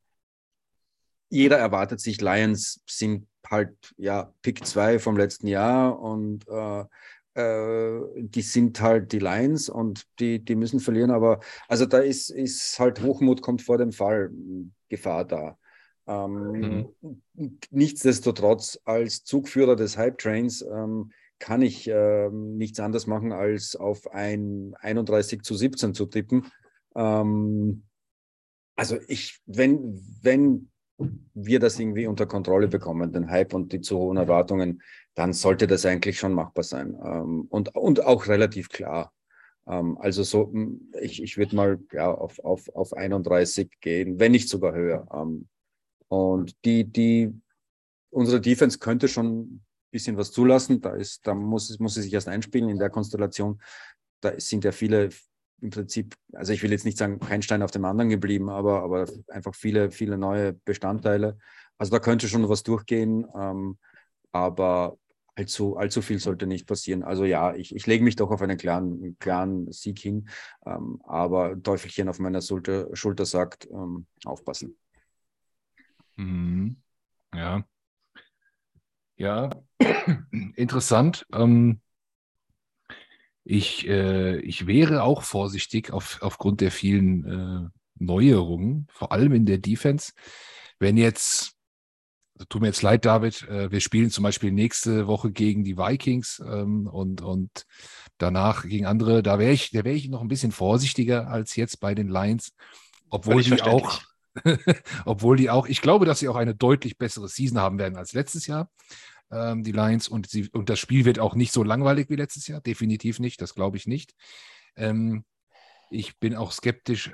jeder erwartet sich, Lions sind halt ja Pick 2 vom letzten Jahr und äh, äh, die sind halt die Lions und die, die müssen verlieren, aber also da ist, ist halt Hochmut kommt vor dem Fall Gefahr da. Ähm, mhm. Nichtsdestotrotz als Zugführer des Hype Trains ähm, kann ich äh, nichts anderes machen, als auf ein 31 zu 17 zu tippen. Ähm, also ich, wenn, wenn wir das irgendwie unter Kontrolle bekommen, den Hype und die zu hohen Erwartungen, dann sollte das eigentlich schon machbar sein. Ähm, und, und auch relativ klar. Ähm, also so, ich, ich würde mal ja, auf, auf, auf 31 gehen, wenn nicht sogar höher. Ähm, und die, die, unsere Defense könnte schon bisschen was zulassen. Da, ist, da muss, muss sie sich erst einspielen in der Konstellation. Da sind ja viele im Prinzip, also ich will jetzt nicht sagen, kein Stein auf dem anderen geblieben, aber, aber einfach viele, viele neue Bestandteile. Also da könnte schon was durchgehen, ähm, aber allzu, allzu viel sollte nicht passieren. Also ja, ich, ich lege mich doch auf einen klaren, klaren Sieg hin, ähm, aber Teufelchen auf meiner Schulter, Schulter sagt, ähm, aufpassen. Mhm. Ja. Ja, interessant. Ähm, ich, äh, ich wäre auch vorsichtig auf, aufgrund der vielen äh, Neuerungen, vor allem in der Defense. Wenn jetzt, tut mir jetzt leid, David, äh, wir spielen zum Beispiel nächste Woche gegen die Vikings ähm, und, und danach gegen andere, da wäre ich, da wäre ich noch ein bisschen vorsichtiger als jetzt bei den Lions, obwohl die auch, obwohl die auch, ich glaube, dass sie auch eine deutlich bessere Season haben werden als letztes Jahr ähm, die Lions. Und, sie, und das Spiel wird auch nicht so langweilig wie letztes Jahr. Definitiv nicht, das glaube ich nicht. Ähm, ich bin auch skeptisch,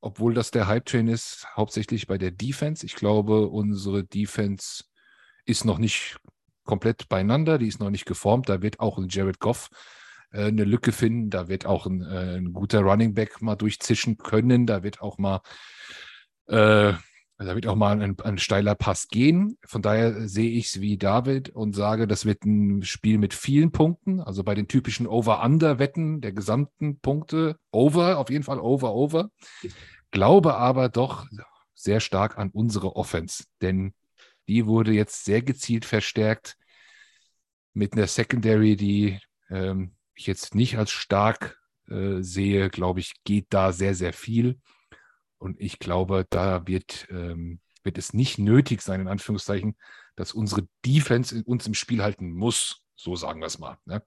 obwohl das der Hype-Train ist, hauptsächlich bei der Defense. Ich glaube, unsere Defense ist noch nicht komplett beieinander, die ist noch nicht geformt. Da wird auch ein Jared Goff äh, eine Lücke finden. Da wird auch ein, äh, ein, guter Running Back mal durchzischen können. Da wird auch mal äh, da wird auch mal ein, ein steiler Pass gehen. Von daher sehe ich es wie David und sage, das wird ein Spiel mit vielen Punkten. Also bei den typischen Over-Under-Wetten der gesamten Punkte. Over, auf jeden Fall Over, Over. Glaube aber doch sehr stark an unsere Offense, denn die wurde jetzt sehr gezielt verstärkt mit einer Secondary, die ähm, ich jetzt nicht als stark äh, sehe. Glaube ich, geht da sehr, sehr viel. Und ich glaube, da wird, ähm, wird es nicht nötig sein, in Anführungszeichen, dass unsere Defense uns im Spiel halten muss. So sagen wir es mal. Ne?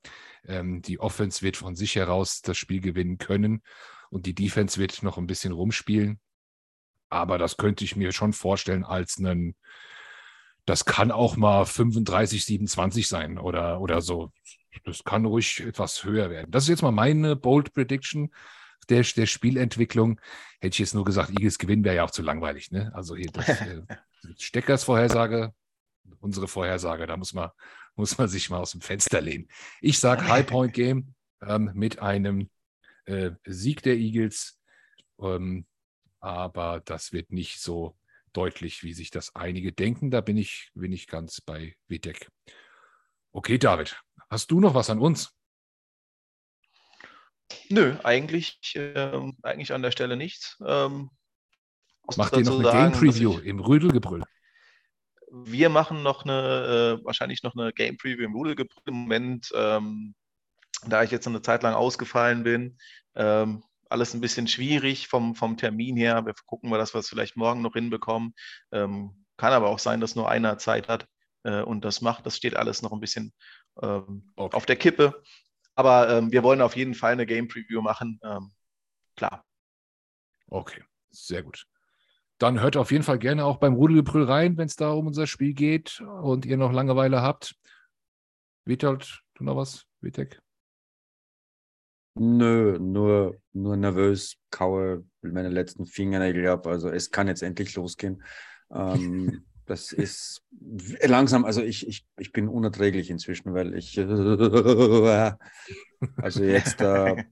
Ähm, die Offense wird von sich heraus das Spiel gewinnen können und die Defense wird noch ein bisschen rumspielen. Aber das könnte ich mir schon vorstellen als einen, das kann auch mal 35, 27 sein oder, oder so. Das kann ruhig etwas höher werden. Das ist jetzt mal meine Bold Prediction der, der Spielentwicklung. Hätte ich jetzt nur gesagt, Eagles gewinnen wäre ja auch zu langweilig. Ne? Also hier das, äh, Steckers Vorhersage, unsere Vorhersage, da muss man, muss man sich mal aus dem Fenster lehnen. Ich sage High Point Game ähm, mit einem äh, Sieg der Eagles, ähm, aber das wird nicht so deutlich, wie sich das einige denken. Da bin ich, bin ich ganz bei Vitek. Okay, David, hast du noch was an uns? Nö, eigentlich, ähm, eigentlich an der Stelle nichts. Ähm, Macht ihr noch eine Game Preview im Rödelgebrüll? Wir machen noch eine, äh, wahrscheinlich noch eine Game Preview im Rödelgebrüll im Moment, ähm, da ich jetzt eine Zeit lang ausgefallen bin. Ähm, alles ein bisschen schwierig vom, vom Termin her. Wir gucken mal, dass wir es vielleicht morgen noch hinbekommen. Ähm, kann aber auch sein, dass nur einer Zeit hat äh, und das macht. Das steht alles noch ein bisschen ähm, okay. auf der Kippe. Aber ähm, wir wollen auf jeden Fall eine Game Preview machen. Ähm, klar. Okay, sehr gut. Dann hört auf jeden Fall gerne auch beim Rudelgebrüll rein, wenn es da um unser Spiel geht und ihr noch Langeweile habt. Witold, du noch was, Witek? Nö, nur, nur nervös, kaue meine letzten Fingernägel ab. Also es kann jetzt endlich losgehen. Ähm, Das ist langsam, also ich, ich, ich bin unerträglich inzwischen, weil ich also jetzt, äh,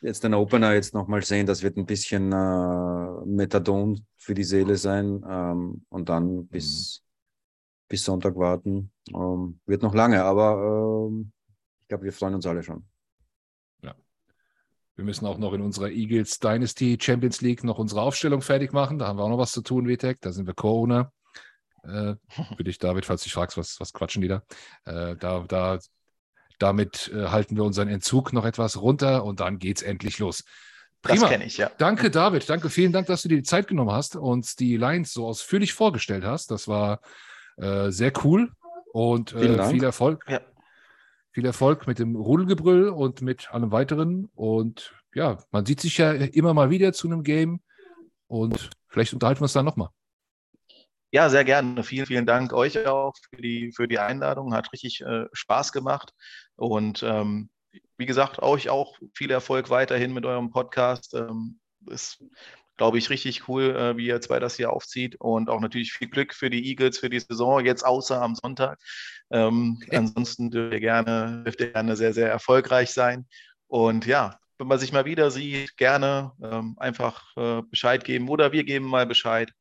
jetzt den Opener jetzt nochmal sehen, das wird ein bisschen äh, Methadon für die Seele sein ähm, und dann bis, mhm. bis Sonntag warten. Ähm, wird noch lange, aber ähm, ich glaube, wir freuen uns alle schon. Ja. Wir müssen auch noch in unserer Eagles Dynasty Champions League noch unsere Aufstellung fertig machen. Da haben wir auch noch was zu tun, WTEC. Da sind wir Corona äh, für dich, David, falls du dich fragst, was, was quatschen die da? Äh, da, da damit äh, halten wir unseren Entzug noch etwas runter und dann geht es endlich los. Prima. Das kenne ich, ja. Danke, David. Danke, vielen Dank, dass du dir die Zeit genommen hast und die Lines so ausführlich vorgestellt hast. Das war äh, sehr cool und äh, viel Erfolg. Ja. Viel Erfolg mit dem Rudelgebrüll und mit allem weiteren. Und ja, man sieht sich ja immer mal wieder zu einem Game und vielleicht unterhalten wir uns dann nochmal. Ja, sehr gerne. Vielen, vielen Dank euch auch für die, für die Einladung. Hat richtig äh, Spaß gemacht. Und ähm, wie gesagt, euch auch viel Erfolg weiterhin mit eurem Podcast. Ähm, ist, glaube ich, richtig cool, äh, wie ihr zwei das hier aufzieht. Und auch natürlich viel Glück für die Eagles für die Saison, jetzt außer am Sonntag. Ähm, ansonsten dürft ihr, gerne, dürft ihr gerne sehr, sehr erfolgreich sein. Und ja, wenn man sich mal wieder sieht, gerne ähm, einfach äh, Bescheid geben oder wir geben mal Bescheid.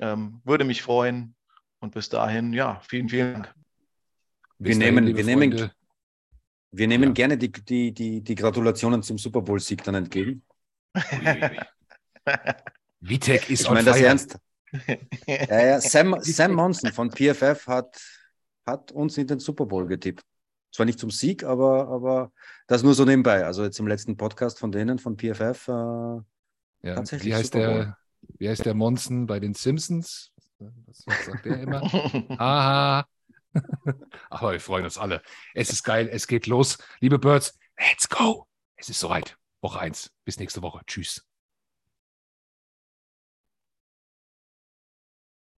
Ähm, würde mich freuen. Und bis dahin, ja, vielen, vielen Dank. Wir nehmen, wir nehmen, wir nehmen ja. gerne die, die, die, die Gratulationen zum Super Bowl-Sieg dann entgegen. Vitek ist ich meine das ernst. ja, ja, Sam, Sam Monson von PFF hat, hat uns in den Super Bowl getippt. Zwar nicht zum Sieg, aber, aber das nur so nebenbei. Also jetzt im letzten Podcast von denen, von PFF, äh, ja, tatsächlich. Wie heißt, der, wie heißt der Monson bei den Simpsons? Was, sagt der immer? Aha. Aber wir freuen uns alle. Es ist geil, es geht los. Liebe Birds, let's go. Es ist soweit. Woche 1. Bis nächste Woche. Tschüss.